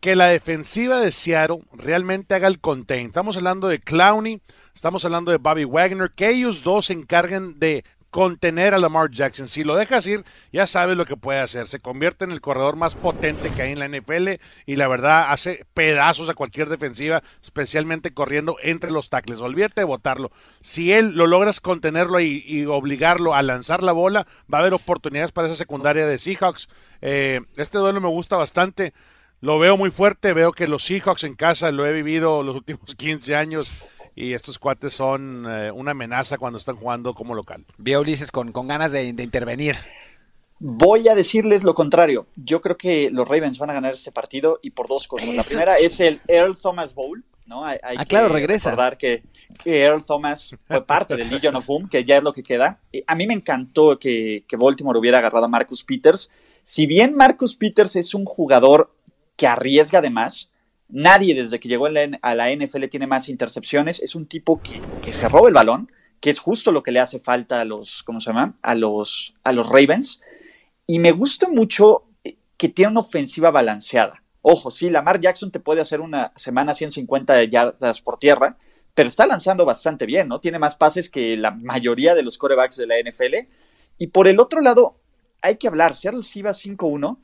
que la defensiva de Seattle realmente haga el contain. Estamos hablando de Clowney, estamos hablando de Bobby Wagner, que ellos dos se encarguen de contener a Lamar Jackson. Si lo dejas ir, ya sabes lo que puede hacer. Se convierte en el corredor más potente que hay en la NFL y la verdad hace pedazos a cualquier defensiva, especialmente corriendo entre los tackles. Olvídate de botarlo. Si él lo logras contenerlo y, y obligarlo a lanzar la bola, va a haber oportunidades para esa secundaria de Seahawks. Eh, este duelo me gusta bastante. Lo veo muy fuerte, veo que los Seahawks en casa lo he vivido los últimos 15 años y estos cuates son eh, una amenaza cuando están jugando como local. Veo Ulises con, con ganas de, de intervenir. Voy a decirles lo contrario. Yo creo que los Ravens van a ganar este partido y por dos cosas. La primera es el Earl Thomas Bowl, ¿no? Hay, hay Ah, claro, que regresa. recordar que, que Earl Thomas fue parte del Legion of Boom, que ya es lo que queda. A mí me encantó que, que Baltimore hubiera agarrado a Marcus Peters. Si bien Marcus Peters es un jugador que arriesga de más, nadie desde que llegó a la, a la NFL tiene más intercepciones. Es un tipo que, que se roba el balón, que es justo lo que le hace falta a los, ¿cómo se llama? A los, a los Ravens. Y me gusta mucho eh, que tiene una ofensiva balanceada. Ojo, sí, Lamar Jackson te puede hacer una semana 150 yardas por tierra, pero está lanzando bastante bien, ¿no? Tiene más pases que la mayoría de los corebacks de la NFL. Y por el otro lado, hay que hablar, Seattle sí va 5-1,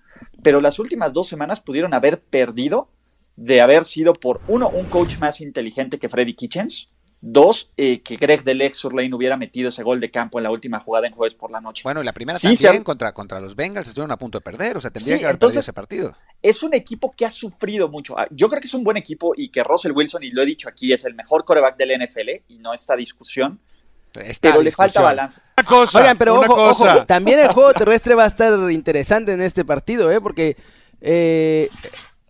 pero las últimas dos semanas pudieron haber perdido de haber sido por, uno, un coach más inteligente que Freddy Kitchens, dos, eh, que Greg Delex Surlane hubiera metido ese gol de campo en la última jugada en jueves por la noche. Bueno, y la primera Sí, también se contra, contra los Bengals estuvieron a punto de perder, o sea, tendría Sí, que haber entonces- perdido ese partido. es un equipo que ha sufrido mucho. Ah, Yo creo que es un buen equipo y que Russell Wilson, y lo he dicho aquí, es el mejor coreback del NFL y no esta discusión, Esta pero le falta balance. Una cosa, Oigan, pero una ojo, cosa. ojo, también el juego terrestre va a estar interesante en este partido, ¿eh? Porque eh,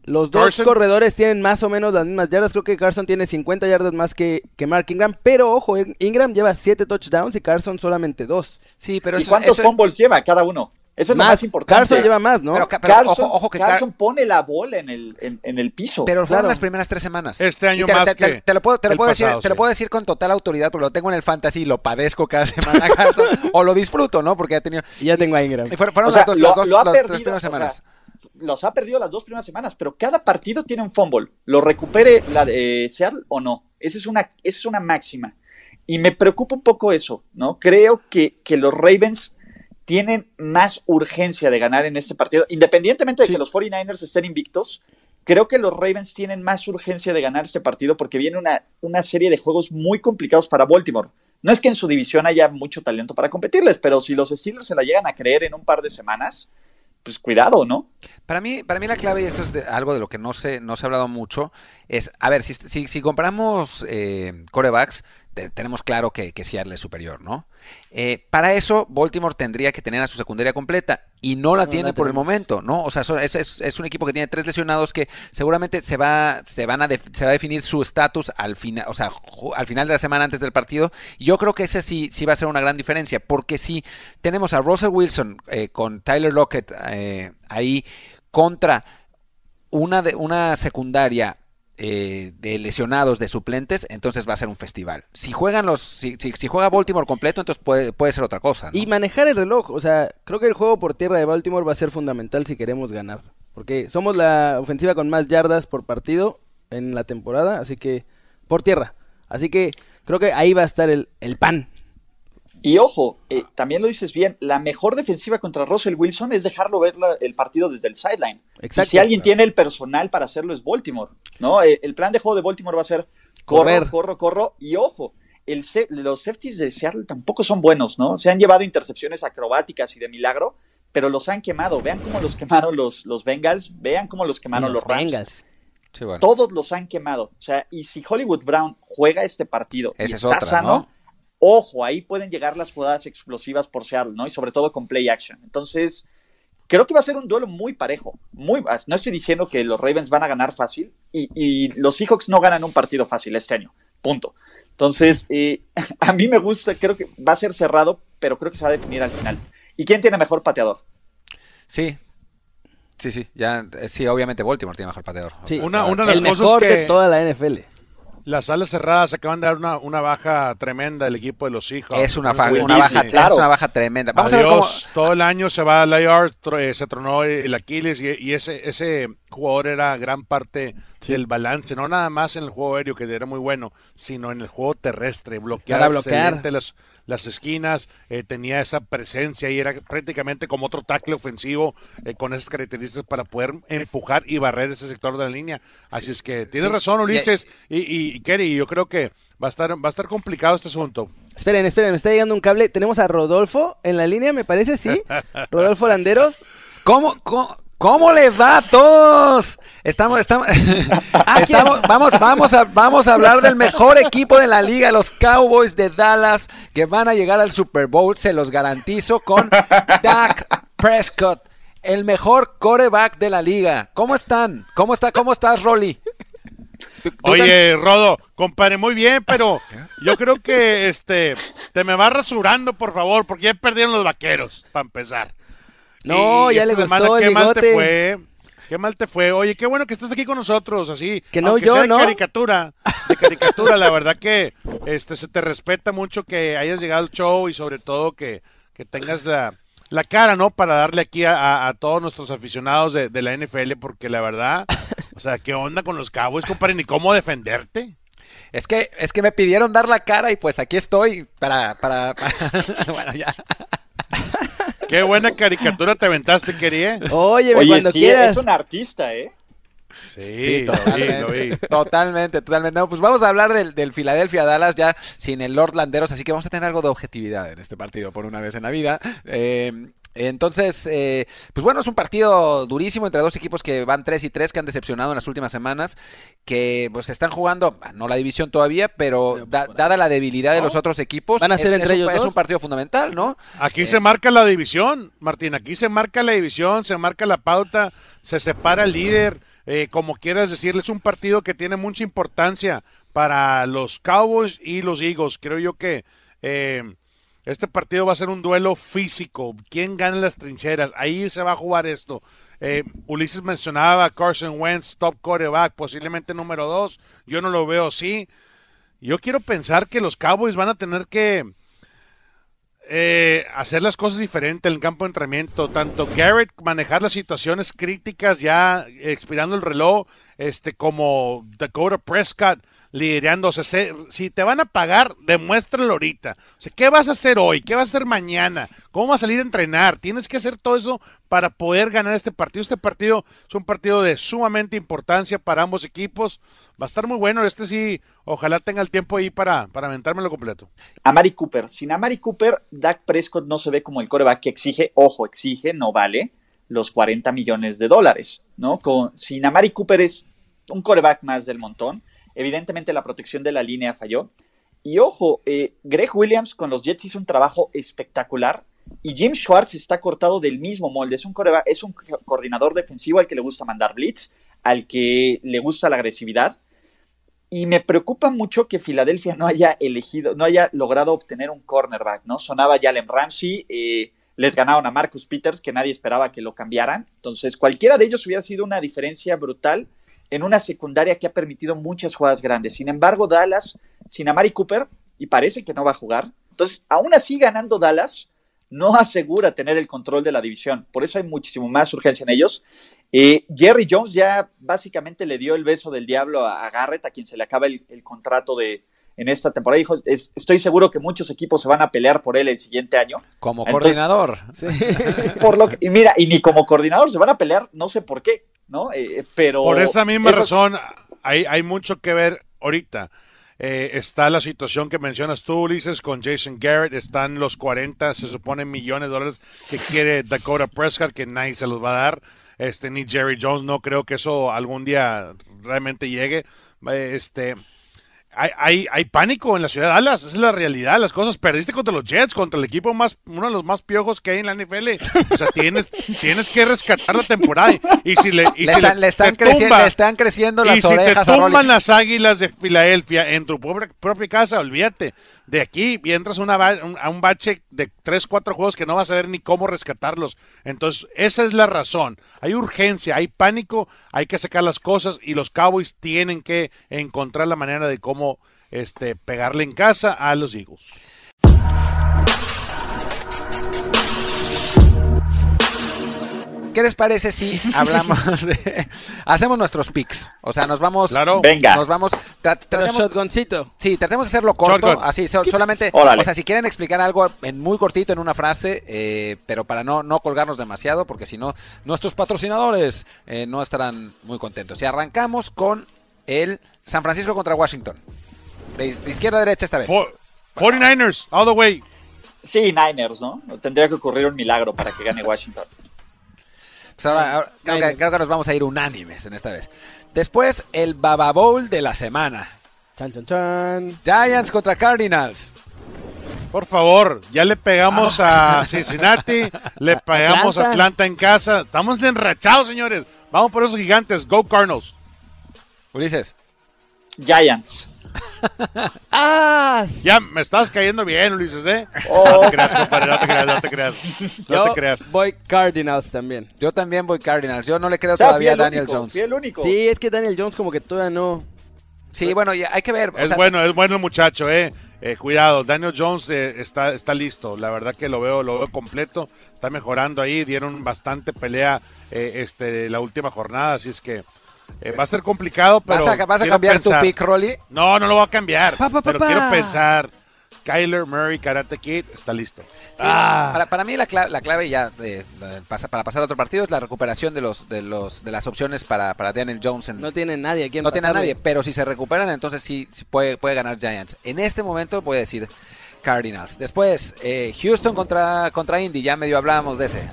los dos Carson. corredores tienen más o menos las mismas yardas. Creo que Carson tiene 50 yardas más que, que Mark Ingram. Pero ojo, Ingram lleva 7 touchdowns y Carson solamente 2. Sí, pero ¿Y eso, cuántos eso- fumbles lleva cada uno? Eso es lo más importante. Carson lleva más, ¿no? pero, ca- pero Carson, ojo, ojo que Car- Carson pone la bola en el, en, en el piso. Pero fueron Claro. las primeras tres semanas. Este año te, más te- que te lo puedo, te lo puedo decir, pasado, te lo sí. puedo decir con total autoridad porque lo tengo en el fantasy y lo padezco cada semana, Carson, o lo disfruto, ¿no? Porque ha tenido. Y ya tengo a Ingram. y fueron fueron O sea, las dos, lo- las dos- lo ha las perdido, tres primeras o sea, semanas. los ha perdido las dos primeras semanas, pero cada partido tiene un fumble. Lo recupere la de Seattle o no. Esa es una, esa es una máxima. Y me preocupa un poco eso, ¿no? Creo que, que los Ravens tienen más urgencia de ganar en este partido, independientemente de Sí. que los 49ers estén invictos. Creo que los Ravens tienen más urgencia de ganar este partido porque viene una, una serie de juegos muy complicados para Baltimore. No es que en su división haya mucho talento para competirles, pero si los Steelers se la llegan a creer en un par de semanas, pues cuidado, ¿no? Para mí, para mí la clave, y esto es de- algo de lo que no se, no se ha hablado mucho, es, a ver, si, si, si compramos eh, corebacks, tenemos claro que, que Seattle es superior, ¿no? Eh, para eso, Baltimore tendría que tener a su secundaria completa y no la No tiene la por el momento, ¿no? O sea, es, es- es un equipo que tiene tres lesionados que seguramente se va, se van a def- se va a definir su estatus al final, o sea, al final de la semana antes del partido. Yo creo que ese sí, sí va a ser una gran diferencia, porque si tenemos a Russell Wilson eh, con Tyler Lockett eh, ahí contra una, de, una secundaria eh, de lesionados, de suplentes, entonces va a ser un festival. Si juegan los, si, si, si juega Baltimore completo, entonces puede, puede ser otra cosa. Y manejar el reloj, o sea, creo que el juego por tierra de Baltimore va a ser fundamental si queremos ganar. Porque somos la ofensiva con más yardas por partido en la temporada, así que por tierra. Así que creo que ahí va a estar el, el pan. Y ojo, eh, también lo dices bien, la mejor defensiva contra Russell Wilson es dejarlo ver la- el partido desde el sideline. Exacto. Y si alguien tiene el personal para hacerlo es Baltimore, ¿no? Eh, el plan de juego de Baltimore va a ser corro, Correr. corro, corro, y ojo, el los safeties de Seattle tampoco son buenos, ¿no? Se han llevado intercepciones acrobáticas y de milagro, pero los han quemado. Vean cómo los quemaron los, los Bengals, vean cómo los quemaron los, Rams. Bengals. Sí, bueno. Todos los han quemado. O sea, y si Hollywood Brown juega este partido y es está otra, sano, ¿no? Ojo, ahí pueden llegar las jugadas explosivas por Seattle, ¿no? Y sobre todo con play action. Entonces, creo que va a ser un duelo muy parejo. Muy, no estoy diciendo que los Ravens van a ganar fácil y, y los Seahawks no ganan un partido fácil este año. Punto. Entonces, eh, a mí me gusta, creo que va a ser cerrado, pero creo que se va a definir al final. ¿Y quién tiene mejor pateador? Sí. Sí, sí, ya, eh, sí, obviamente Baltimore tiene mejor pateador. Sí. Una- una de el las cosas mejor que- de toda la NFL. Las alas cerradas acaban de dar una, una baja tremenda del equipo de los Seahawks. Es una, ese una baja, claro. es una baja tremenda. Vamos a ver cómo. Adiós, todo el año se va al IR, eh, se tronó el Aquiles y, y ese, ese jugador era gran parte del balance, no nada más en el juego aéreo que era muy bueno, sino en el juego terrestre, bloquear, Para bloquear. excelente las, las esquinas, eh, tenía esa presencia y era prácticamente como otro tackle ofensivo eh, con esas características para poder empujar y barrer ese sector de la línea. Así es que tienes Sí. razón, Y- Ulises y, y, y Kerry, yo creo que va a estar va a estar complicado este asunto. Esperen, esperen, me está llegando un cable. Tenemos a Rodolfo en la línea, me parece, sí. Rodolfo Landeros. ¿Cómo, cómo, ¿Cómo les va a todos? Estamos, estamos, estamos, vamos, vamos a, vamos a hablar del mejor equipo de la liga, los Cowboys de Dallas, que van a llegar al Super Bowl, se los garantizo, con Dak Prescott, el mejor coreback de la liga. ¿Cómo están? ¿Cómo está, cómo estás, Rolly? ¿Tú- tú Oye, Rodo, compadre, muy bien, pero yo creo que este te me vas rasurando, por favor, porque ya perdieron los vaqueros, para empezar. No, ya esta le semana, gustó el Qué mal te fue. Qué mal te fue. Oye, qué bueno que estás aquí con nosotros, así. Que no, aunque yo, sea de ¿no? caricatura, de caricatura, la verdad que este se te respeta mucho que hayas llegado al show y sobre todo que, que tengas la, la cara, ¿no? Para darle aquí a, a- a todos nuestros aficionados de, de la NFL, porque la verdad, o sea, ¿qué onda con los Cowboys, compadre? Ni cómo defenderte. Es que, es que me pidieron dar la cara y pues aquí estoy para, para, para- bueno, ya. Qué buena caricatura te aventaste, quería. Óyeme, Oye, cuando sí, quieras. es un artista, ¿eh? Sí, lo vi, totalmente, lo vi. totalmente, totalmente. No, pues vamos a hablar del, del Philadelphia Dallas ya sin el Lord Landeros, así que vamos a tener algo de objetividad en este partido por una vez en la vida. Eh, entonces, eh, pues bueno, es un partido durísimo entre dos equipos que van 3 y 3, que han decepcionado en las últimas semanas, que pues están jugando, ah, no la división todavía, pero Pero da- por dada la debilidad de los otros equipos, ¿Van a ser es, entre es un, ellos es dos? un partido fundamental, ¿no? Aquí Eh, se marca la división, Martín. Aquí se marca la división, se marca la pauta, se separa el líder. eh, como quieras decirle, es un partido que tiene mucha importancia para los Cowboys y los Eagles. Creo yo que eh, este partido va a ser un duelo físico. ¿Quién gana en las trincheras? Ahí se va a jugar esto. Eh, Ulises mencionaba Carson Wentz, top quarterback, posiblemente número dos. Yo no lo veo así. Yo quiero pensar que los Cowboys van a tener que eh, hacer las cosas diferentes en el campo de entrenamiento. Tanto Garrett manejar las situaciones críticas ya expirando el reloj, este como Dakota Prescott liderando. Si te van a pagar, demuéstralo ahorita. O sea, ¿qué vas a hacer hoy? ¿Qué vas a hacer mañana? ¿Cómo vas a salir a entrenar? Tienes que hacer todo eso para poder ganar este partido. Este partido es un partido de sumamente importancia para ambos equipos. Va a estar muy bueno. Este sí, ojalá tenga el tiempo ahí para, para aventármelo completo. Amari Cooper. Sin Amari Cooper, Dak Prescott no se ve como el coreback que exige, ojo, exige, no vale los 40 millones de dólares, ¿no? Con, sin Amari Cooper es un coreback más del montón. Evidentemente la protección de la línea falló. Y ojo, eh, Greg Williams con los Jets hizo un trabajo espectacular. Y Jim Schwartz está cortado del mismo molde. Es un, coreback- es un co- coordinador defensivo al que le gusta mandar blitz, al que le gusta la agresividad. Y me preocupa mucho que Filadelfia no haya elegido, no haya logrado obtener un cornerback, ¿no? Sonaba Jalen Ramsey, eh, les ganaron a Marcus Peters, que nadie esperaba que lo cambiaran. Entonces, cualquiera de ellos hubiera sido una diferencia brutal en una secundaria que ha permitido muchas jugadas grandes. Sin embargo, Dallas, sin Amari Cooper, y parece que no va a jugar. Entonces, aún así ganando Dallas, no asegura tener el control de la división. Por eso hay muchísimo más urgencia en ellos. Eh, Jerry Jones ya básicamente le dio el beso del diablo a, Garrett, a quien se le acaba el contrato de en esta temporada. Dijo, "Es- estoy seguro que muchos equipos se van a pelear por él el siguiente año. Como Entonces- coordinador. Sí. Por lo que, y mira, y ni como coordinador se van a pelear, no sé por qué, ¿no? Eh, pero Por esa misma razón, hay, hay mucho que ver ahorita. Eh, está la situación que mencionas tú, Ulises, con Jason Garrett. Están los 40, se supone, millones de dólares que quiere Dakota Prescott, que nadie se los va a dar. Este, ni Jerry Jones, no creo que eso algún día realmente llegue. Eh, Este, hay, hay, hay pánico en la ciudad de Dallas, esa es la realidad, las cosas. Perdiste contra los Jets, contra el equipo más, uno de los más piojos que hay en la NFL. O sea, tienes, tienes que rescatar la temporada. Y, y si le, y le, si están, le están creciendo, tumba- le están creciendo y las si te tumban las águilas de Filadelfia en tu propia, propia casa, olvídate. De aquí y entras a, una un- a un bache de 3, 4 juegos que no vas a ver ni cómo rescatarlos. Entonces, esa es la razón. Hay urgencia, hay pánico, hay que sacar las cosas y los Cowboys tienen que encontrar la manera de cómo este, pegarle en casa a los Eagles. ¿Qué les parece si hablamos de... Hacemos nuestros picks. O sea, nos vamos... Claro. Venga. Nos vamos... tra- Pero tratemos- shotguncito. Sí, tratemos de hacerlo corto, Shotgun. así, so- solamente, Órale. o sea, si quieren explicar algo en muy cortito, en una frase, eh, pero para no, no colgarnos demasiado, porque si no, nuestros patrocinadores eh, no estarán muy contentos. Y arrancamos con el San Francisco contra Washington. De, de izquierda a derecha esta vez. For- 49ers, all the way. Sí, Niners, ¿no? Tendría que ocurrir un milagro para que gane Washington. Pues ahora, ahora creo, que, creo que nos vamos a ir unánimes en esta vez. Después, el Baba Bowl de la semana. Chan, chan, chan. Giants contra Cardinals. Por favor, ya le pegamos a Cincinnati, le pegamos a Atlanta. Atlanta en casa. Estamos enrachados, señores. Vamos por esos gigantes. Go Cardinals. Ulises. Giants. ¡Ah! Ya me estás cayendo bien, Ulises, ¿eh? Oh. No te creas, compadre, no te creas, no te creas. No Yo te creas. voy Cardinals también. Yo también voy Cardinals. Yo no le creo O sea, fui todavía a el Daniel único, Jones. fui el único. Sí, es que Daniel Jones como que todavía no... Sí, bueno, ya hay que ver. o Es sea, bueno, es bueno el muchacho, eh. Eh, cuidado, Daniel Jones eh, está, está listo. La verdad que lo veo, lo veo completo. Está mejorando ahí. Dieron bastante pelea eh, este, la última jornada, así es que eh, va a ser complicado, pero ¿Vas a, vas a quiero cambiar pensar. tu pick, Rolly? No, no lo voy a cambiar. Pa, pa, pa, pero pa. quiero pensar. Kyler Murray, Karate Kid, está listo. Ah. Para, para mí la clave, la clave ya eh, pasa- para pasar a otro partido es la recuperación de los de los de las opciones para, para Daniel Jones. En, No tiene nadie a quien no tiene a nadie, pero si se recuperan, entonces sí, sí puede, puede ganar Giants. En este momento voy a decir Cardinals. Después, eh, Houston contra, contra Indy, ya medio hablábamos de ese.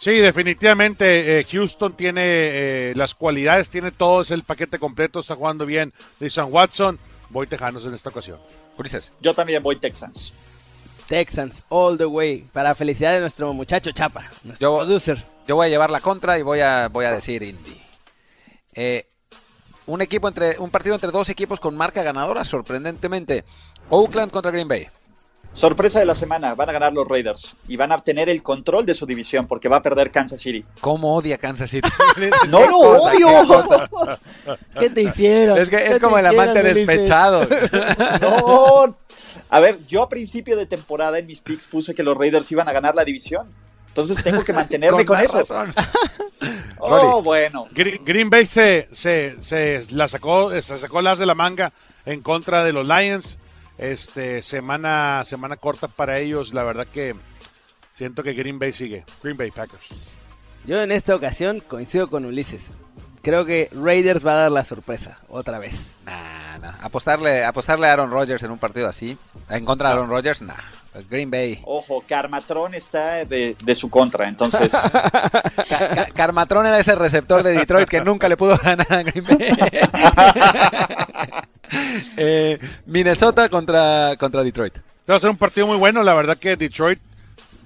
Sí, definitivamente eh, Houston tiene eh, las cualidades, tiene todo, es el paquete completo, está jugando bien. San Watson, voy Tejanos en esta ocasión. Ulises. Yo también voy Texans. Texans, all the way. Para felicidad de nuestro muchacho Chapa, nuestro Yo- producer. Yo voy a llevar la contra y voy a, voy a decir Indy. Eh, un equipo entre un partido entre dos equipos con marca ganadora, sorprendentemente. Oakland contra Green Bay. Sorpresa de la semana, van a ganar los Raiders y van a obtener el control de su división porque va a perder Kansas City. ¿Cómo odia Kansas City? ¡No lo qué odio! ¿Qué te hicieron? Es que ¿Qué es te como el amante despechado. No. A ver, yo a principio de temporada en mis picks puse que los Raiders iban a ganar la división. Entonces tengo que mantenerme con, más eso. razón. Oh, bueno. Gre- Green Bay se, se, se la sacó, se sacó las de la manga en contra de los Lions. Este semana, semana corta para ellos. La verdad que siento que Green Bay sigue. Green Bay Packers. Yo en esta ocasión coincido con Ulises. Creo que Raiders va a dar la sorpresa, otra vez. Nah, Apostarle, apostarle a Aaron Rodgers en un partido así, en contra de Aaron Rodgers, nah. Green Bay. Ojo, Carmatron está de, de su contra, entonces Ca- Ca- Carmatron era ese receptor de Detroit que nunca le pudo ganar a Green Bay. Eh, Minnesota contra, contra Detroit. Va a ser un partido muy bueno. La verdad que Detroit,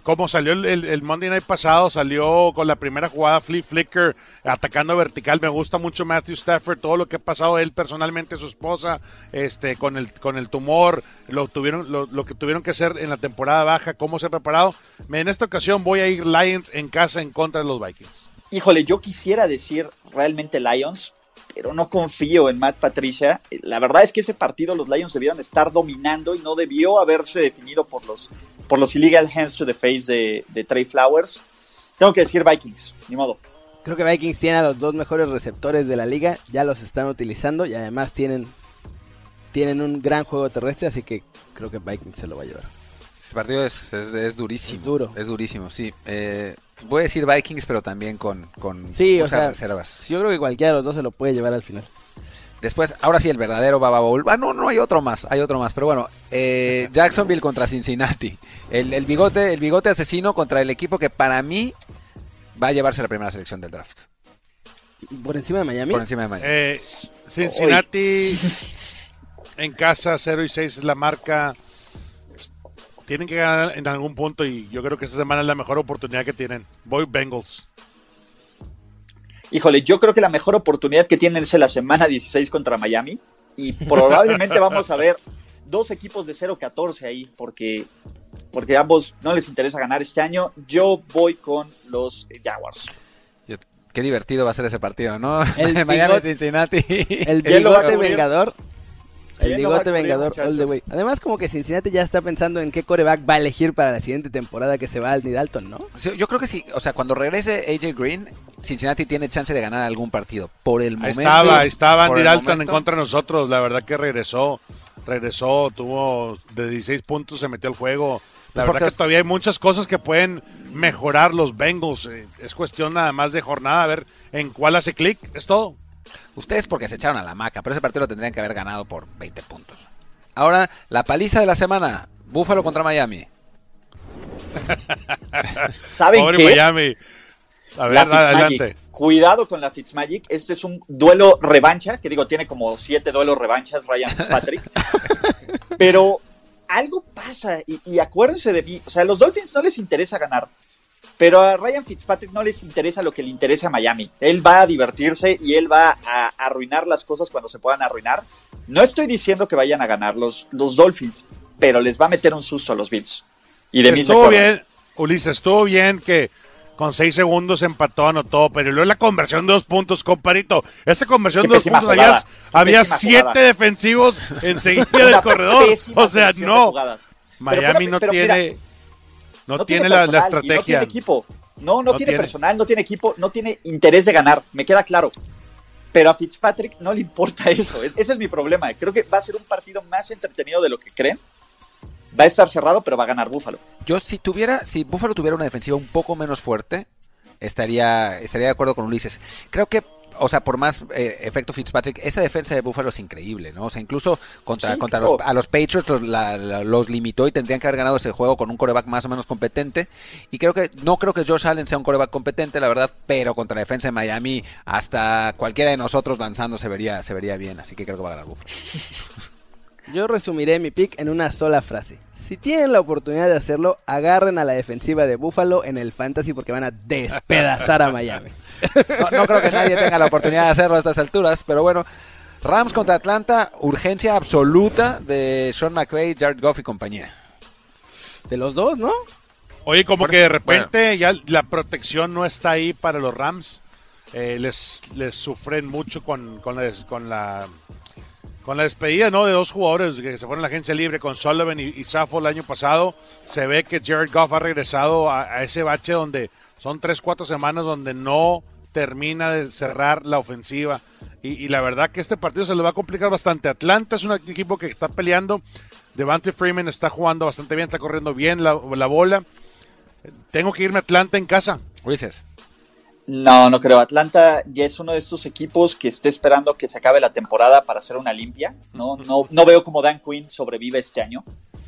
como salió el, el- Monday Night pasado, salió con la primera jugada flip flicker, atacando vertical. Me gusta mucho Matthew Stafford, todo lo que ha pasado él personalmente, su esposa, este, con el, con el tumor, lo tuvieron, lo, lo que tuvieron que hacer en la temporada baja, cómo se ha preparado. En esta ocasión voy a ir Lions en casa en contra de los Vikings. Híjole, yo quisiera decir realmente Lions, pero no confío en Matt Patricia. La verdad es que ese partido los Lions debieron estar dominando y no debió haberse definido por los, por los illegal hands to the face de, de Trey Flowers. Tengo que decir Vikings, ni modo. Creo que Vikings tiene a los dos mejores receptores de la liga, ya los están utilizando y además tienen, tienen un gran juego terrestre, así que creo que Vikings se lo va a llevar. Este partido es, es, es durísimo. Es duro. Es durísimo, sí. Eh, voy a decir Vikings, pero también con, con Sí, o sea, reservas. Yo creo que cualquiera de los dos se lo puede llevar al final. Después, ahora sí, el verdadero Baba Bowl. Ah, no, no hay otro más, hay otro más. Pero bueno, eh, Jacksonville contra Cincinnati. El, el bigote, el bigote asesino contra el equipo que para mí va a llevarse la primera selección del draft. Por encima de Miami. Por encima de Miami. Eh, Cincinnati en casa 0 y 6 es la marca. Pues, Tienen que ganar en algún punto y yo creo que esta semana es la mejor oportunidad que tienen. Voy Bengals. Híjole, yo creo que la mejor oportunidad que tienen es la semana 16 contra Miami y probablemente vamos a ver dos equipos de 0-14 ahí porque, porque a ambos no les interesa ganar este año. Yo voy con los Jaguars. Qué divertido va a ser ese partido, ¿no? El Miami Cincinnati. El ¿Quién lo va a bigote vengador. El ¿Quién lo va a bigote vengador muchachos? all the way. Además, como que Cincinnati ya está pensando en qué coreback va a elegir para la siguiente temporada que se va al Dalton, ¿no? Sí, Yo creo que sí, o sea, cuando regrese AJ Green, Cincinnati tiene chance de ganar algún partido. Por el Ahí momento. estaba, ahí estaba Andy en contra de nosotros. La verdad que regresó. Regresó, tuvo de 16 puntos, se metió al juego. La Pues verdad que es- todavía hay muchas cosas que pueden mejorar los Bengals. Eh, Es cuestión nada más de jornada, a ver en cuál hace clic. Es todo. Ustedes porque se echaron a la maca, pero ese partido lo tendrían que haber ganado por 20 puntos. Ahora, la paliza de la semana. Búfalo contra Miami. ¿Saben Pobre qué? Miami. A ver, adelante. Cuidado con la Fitzmagic. Este es un duelo revancha, que digo, tiene como siete duelos revanchas Ryan Fitzpatrick. Pero algo pasa, y, y acuérdense de mí. O sea, a los Dolphins no les interesa ganar. Pero a Ryan Fitzpatrick no les interesa lo que le interesa a Miami. Él va a divertirse y él va a arruinar las cosas cuando se puedan arruinar. No estoy diciendo que vayan a ganar los, los Dolphins, pero les va a meter un susto a los Bills. Y de mí Estuvo bien, Ulises, estuvo bien que con seis segundos empató, anotó, pero luego la conversión de dos puntos, comparito. Esa conversión Qué de dos puntos, había, siete jugada. defensivos enseguida del corredor. O sea, no. Miami no pero tiene, mira, no, tiene, la, y No estrategia. tiene equipo. No, no, No tiene, tiene. personal, no tiene equipo, no tiene interés de ganar. Me queda claro. Pero a Fitzpatrick no le importa eso. Es- ese es mi problema. Creo que va a ser un partido más entretenido de lo que creen. Va a estar cerrado, pero va a ganar Búfalo. Yo si tuviera, si Buffalo tuviera una defensiva un poco menos fuerte, estaría, estaría de acuerdo con Ulises. Creo que, o sea, por más eh, efecto Fitzpatrick, esa defensa de Buffalo es increíble, ¿no? O sea, incluso contra, Sí, contra los, a los Patriots los, la- la- los limitó y tendrían que haber ganado ese juego con un coreback más o menos competente. Y creo que, no creo que Josh Allen sea un coreback competente, la verdad, pero contra la defensa de Miami, hasta cualquiera de nosotros lanzando se vería, se vería bien. Así que creo que va a ganar Buffalo. Yo resumiré mi pick en una sola frase. Si tienen la oportunidad de hacerlo, agarren a la defensiva de Buffalo en el fantasy porque van a despedazar a Miami. No, no creo que nadie tenga la oportunidad de hacerlo a estas alturas, pero bueno. Rams contra Atlanta, urgencia absoluta de Sean McVay, Jared Goff y compañía. De los dos, ¿no? Oye, como que de repente ya la protección no está ahí para los Rams. Eh, les, les sufren mucho con, con, la, con la con la despedida ¿no? de dos jugadores que se fueron a la agencia libre con Sullivan y, y Saffold el año pasado. Se ve que Jared Goff ha regresado a, a ese bache donde son tres, cuatro semanas donde no termina de cerrar la ofensiva. Y, y la verdad que este partido se le va a complicar bastante. Atlanta es un equipo que está peleando. Devante Freeman está jugando bastante bien, está corriendo bien la, la bola. Tengo que irme a Atlanta en casa. Ulises. No, no creo. Atlanta ya es uno de estos equipos que esté esperando que se acabe la temporada para hacer una limpia. No, no, no veo cómo Dan Quinn sobrevive este año.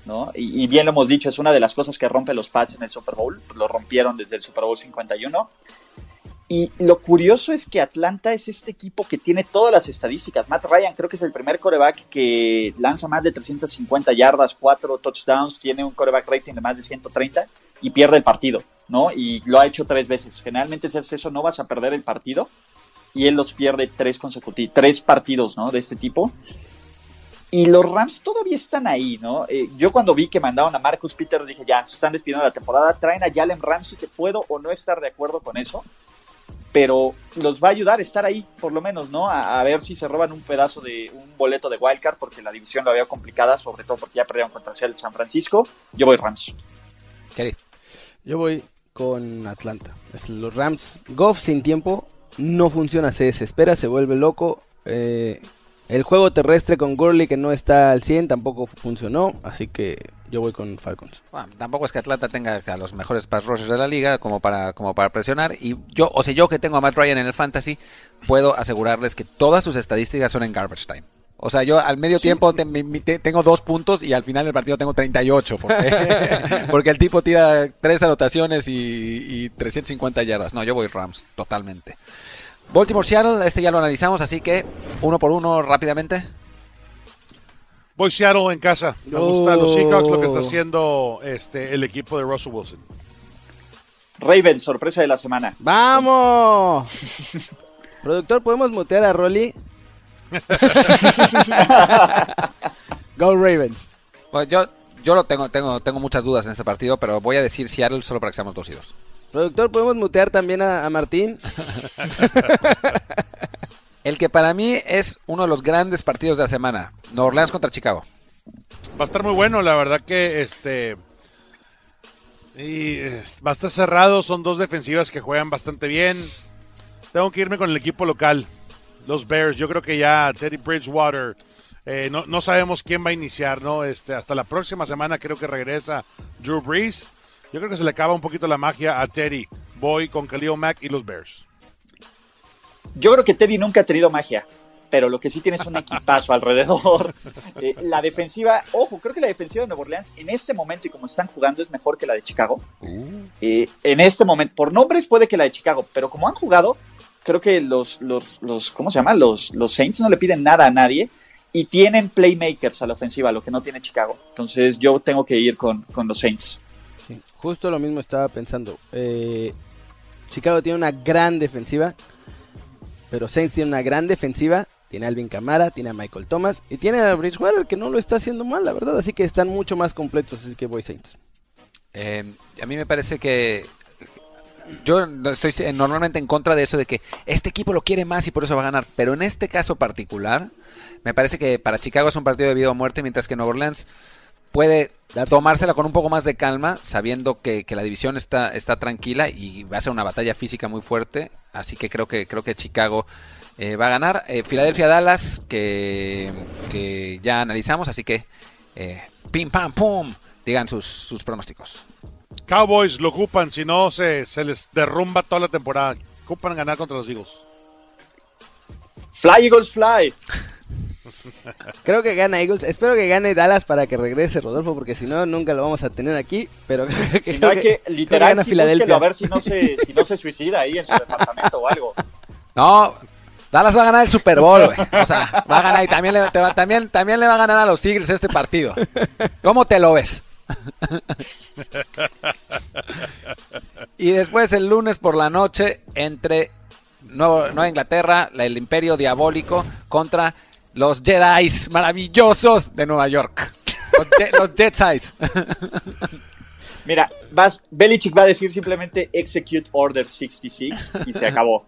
¿No? Y, bien lo hemos dicho, es una de las cosas que rompe los Pats en el Super Bowl. Lo rompieron desde el Super Bowl 51. Y lo curioso es que Atlanta es este equipo que tiene todas las estadísticas. Matt Ryan creo que es el primer coreback que lanza más de 350 yardas, 4 touchdowns, tiene un coreback rating de más de 130 y pierde el partido, ¿no? Y lo ha hecho tres veces. Generalmente si haces eso no vas a perder el partido y él los pierde tres consecutivos, tres partidos, ¿no? De este tipo. Y los Rams todavía están ahí, ¿no? Eh, yo cuando vi que mandaron a Marcus Peters dije, ya, se están despidiendo de la temporada, traen a Jalen Ramsey, que puedo o no estar de acuerdo con eso, pero los va a ayudar a estar ahí, por lo menos, ¿no? A, ver si se roban un pedazo de un boleto de wildcard, porque la división la veo complicada, sobre todo porque ya perdieron contra el San Francisco. Yo voy Rams. Kelly. Yo voy con Atlanta. Los Rams. Goff sin tiempo no funciona, se desespera, se vuelve loco. Eh, el juego terrestre con Gurley que no está al 100 tampoco funcionó, así que yo voy con Falcons. Bueno, tampoco es que Atlanta tenga a los mejores pass rushers de la liga como para, como para presionar. Y yo, o sea, yo que tengo a Matt Ryan en el fantasy, puedo asegurarles que todas sus estadísticas son en garbage time. O sea, yo al medio tiempo te- te- tengo dos puntos y al final del partido tengo 38. Porque, porque el tipo tira tres anotaciones y, y 350 yardas. No, yo voy Rams, totalmente. Baltimore Seattle, este ya lo analizamos, así que uno por uno rápidamente. Voy Seattle en casa. Me Oh. gusta los Seahawks, lo que está haciendo este, el equipo de Russell Wilson. Ravens, sorpresa de la semana. ¡Vamos! Productor, ¿podemos mutear a Rolly? Go Ravens. Pues yo, yo lo tengo, tengo, tengo muchas dudas en este partido, pero voy a decir Seattle solo para que seamos dos y dos. Productor, ¿podemos mutear también a, a Martín? El que para mí es uno de los grandes partidos de la semana. Nueva Orleans contra Chicago. Va a estar muy bueno, la verdad que este. Y va a estar cerrado, son dos defensivas que juegan bastante bien. Tengo que irme con el equipo local, los Bears. Yo creo que ya Teddy Bridgewater, eh, no, no sabemos quién va a iniciar, ¿no? Este, hasta la próxima semana creo que regresa Drew Brees. Yo creo que se le acaba un poquito la magia a Teddy. Voy con Khalil Mack y los Bears. Yo creo que Teddy nunca ha tenido magia. pero lo que sí tiene es un equipazo alrededor. Eh, la defensiva, ojo, creo que la defensiva de Nueva Orleans en este momento y como están jugando es mejor que la de Chicago. Eh, en este momento, por nombres puede que la de Chicago, pero como han jugado, creo que los, los, los ¿cómo se llama? Los, los Saints no le piden nada a nadie y tienen playmakers a la ofensiva, lo que no tiene Chicago. Entonces yo tengo que ir con, con los Saints. Justo lo mismo estaba pensando. Eh, Chicago tiene una gran defensiva, pero Saints tiene una gran defensiva. Tiene a Alvin Camara, tiene a Michael Thomas y tiene a Bridgewater que no lo está haciendo mal, la verdad. Así que están mucho más completos, así que voy Saints. Eh, a mí me parece que yo estoy normalmente en contra de eso de que este equipo lo quiere más y por eso va a ganar. Pero en este caso particular, me parece que para Chicago es un partido de vida o muerte, mientras que Nueva Orleans puede tomársela con un poco más de calma, sabiendo que, que, la división está, está tranquila y va a ser una batalla física muy fuerte. Así que creo que, creo que Chicago eh, va a ganar. Eh, Filadelfia Dallas, que, que, ya analizamos, así que eh, pim pam pum, digan sus, sus pronósticos. Cowboys lo ocupan, si no se, se, les derrumba toda la temporada. Ocupan ganar contra los Eagles. Fly Eagles Fly. Creo que gana Eagles. Espero que gane Dallas para que regrese Rodolfo, porque si no, nunca lo vamos a tener aquí. Pero si no hay que, literal, si a ver si no, se, si no se suicida ahí en su departamento o algo. No, Dallas va a ganar el Super Bowl, güey. O sea, va a ganar y también le, va, también, también le va a ganar a los Eagles este partido. ¿Cómo te lo ves? y después el lunes por la noche entre Nueva Inglaterra, el Imperio Diabólico contra los Jedi maravillosos de Nueva York. Los, je los Jedi. Mira, vas, Belichick va a decir simplemente Execute Order 66 y se acabó.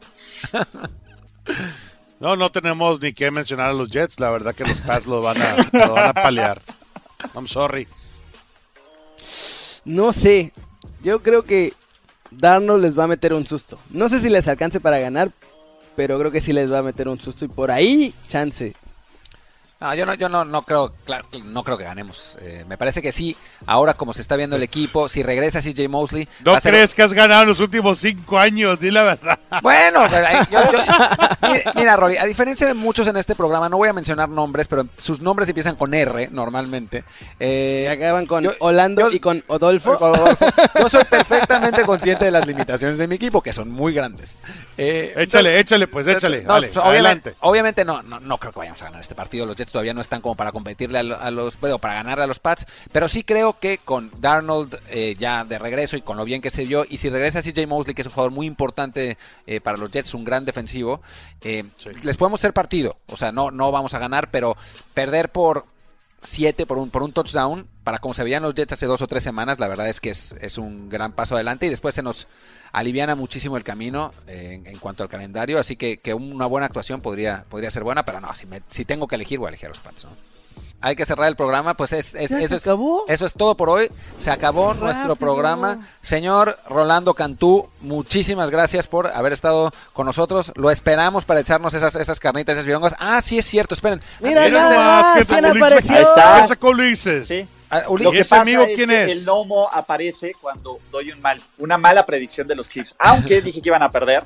No, no tenemos ni que mencionar a los Jets. La verdad que los Pats lo van a, lo van a palear. I'm sorry. No sé. Yo creo que Darnold les va a meter un susto. No sé si les alcance para ganar, pero creo que sí les va a meter un susto y por ahí chance. No, yo no, yo no, no creo, claro, no creo que ganemos. Eh, me parece que sí. Ahora como se está viendo el equipo, si regresa CJ Mosley, no crees ser... que has ganado los últimos cinco años, di la verdad. Bueno, pues, yo, yo, mira, mira, Rolly, a diferencia de muchos en este programa, no voy a mencionar nombres, pero sus nombres empiezan con R normalmente. Eh, acaban con yo, Orlando y con Odolfo. Odolfo. Yo soy perfectamente consciente de las limitaciones de mi equipo, que son muy grandes. Eh, échale, échale, pues échale. No, dale, obviamente, adelante. obviamente no, no, no creo que vayamos a ganar este partido. Los Jets todavía no están como para competirle a, los, bueno, para ganarle a los Pats, pero sí creo que con Darnold eh, ya de regreso y con lo bien que se dio, y si regresa CJ Mosley, que es un jugador muy importante eh, para los Jets, un gran defensivo, eh, sí. les podemos hacer partido, o sea, no, no vamos a ganar, pero perder por 7 por un, por un touchdown, para como se veían los Jets hace dos o tres semanas, la verdad es que es, es un gran paso adelante y después se nos aliviana muchísimo el camino eh, en, en, cuanto al calendario, así que, que, una buena actuación podría, podría ser buena, pero no, si, me, si tengo que elegir, voy a elegir a los Pats, ¿no? Hay que cerrar el programa, pues es, es eso, es eso es todo por hoy. Se acabó Rápido. nuestro programa. Señor Rolando Cantú, muchísimas gracias por haber estado con nosotros. Lo esperamos para echarnos esas, esas carnitas, esas virongas. Ah, sí es cierto, esperen. Mira, nada más, ¿quién apareció? Ahí está. ¿Qué sacó Ulises? Sí. Ah, Lo que ese pasa amigo es quién que es? el gnomo aparece cuando doy un mal, una mala predicción de los Chiefs. Aunque dije que iban a perder,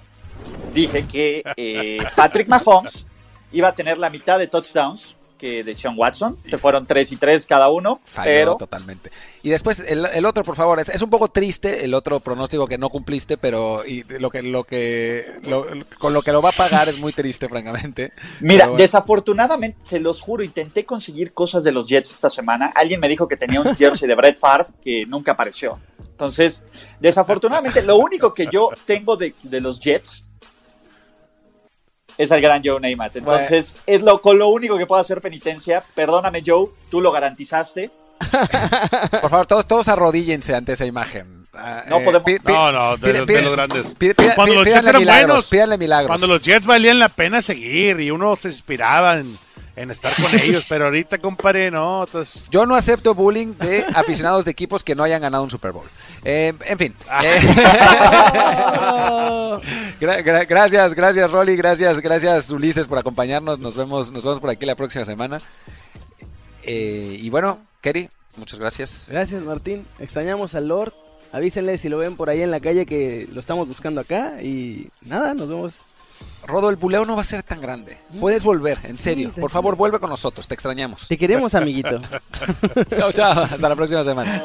dije que eh, Patrick Mahomes iba a tener la mitad de touchdowns que de Sean Watson. Se fueron 3 y 3 cada uno. Falló pero totalmente. Y después el, el otro, por favor, es, es, un poco triste el otro pronóstico que no cumpliste, pero y lo que lo que lo, con lo que lo va a pagar es muy triste, francamente. Mira, bueno. desafortunadamente, se los juro, intenté conseguir cosas de los Jets esta semana. Alguien me dijo que tenía un jersey de Brett Favre que nunca apareció. Entonces, desafortunadamente, lo único que yo tengo de, de los Jets es el gran Joe Namath. Entonces, bueno. es lo, con lo único que puedo hacer penitencia. Perdóname, Joe, tú lo garantizaste. Por favor, todos, todos arrodíllense ante esa imagen. No eh, podemos. Pide, no, no, de, pide, los, de los grandes. Pide, cuando los Jets eran milagros, buenos, pídanle milagros. Cuando los Jets valían la pena seguir y uno se inspiraba en, en estar con ellos, pero ahorita, compadre, no. Entonces... Yo no acepto bullying de aficionados de equipos que no hayan ganado un Super Bowl. Eh, en fin. Ah. Eh, gra gra gracias, gracias, Rolly. Gracias, gracias, Ulises, por acompañarnos. Nos vemos, nos vemos por aquí la próxima semana. Eh, y bueno, Kerry, muchas gracias. Gracias, Martín. Extrañamos al Lord. Avísenle si lo ven por ahí en la calle que lo estamos buscando acá. Y nada, nos vemos Rodo, el buleo no va a ser tan grande. Puedes volver, en serio. Por favor, vuelve con nosotros. Te extrañamos. Te queremos, amiguito. chao, chao. Hasta la próxima semana.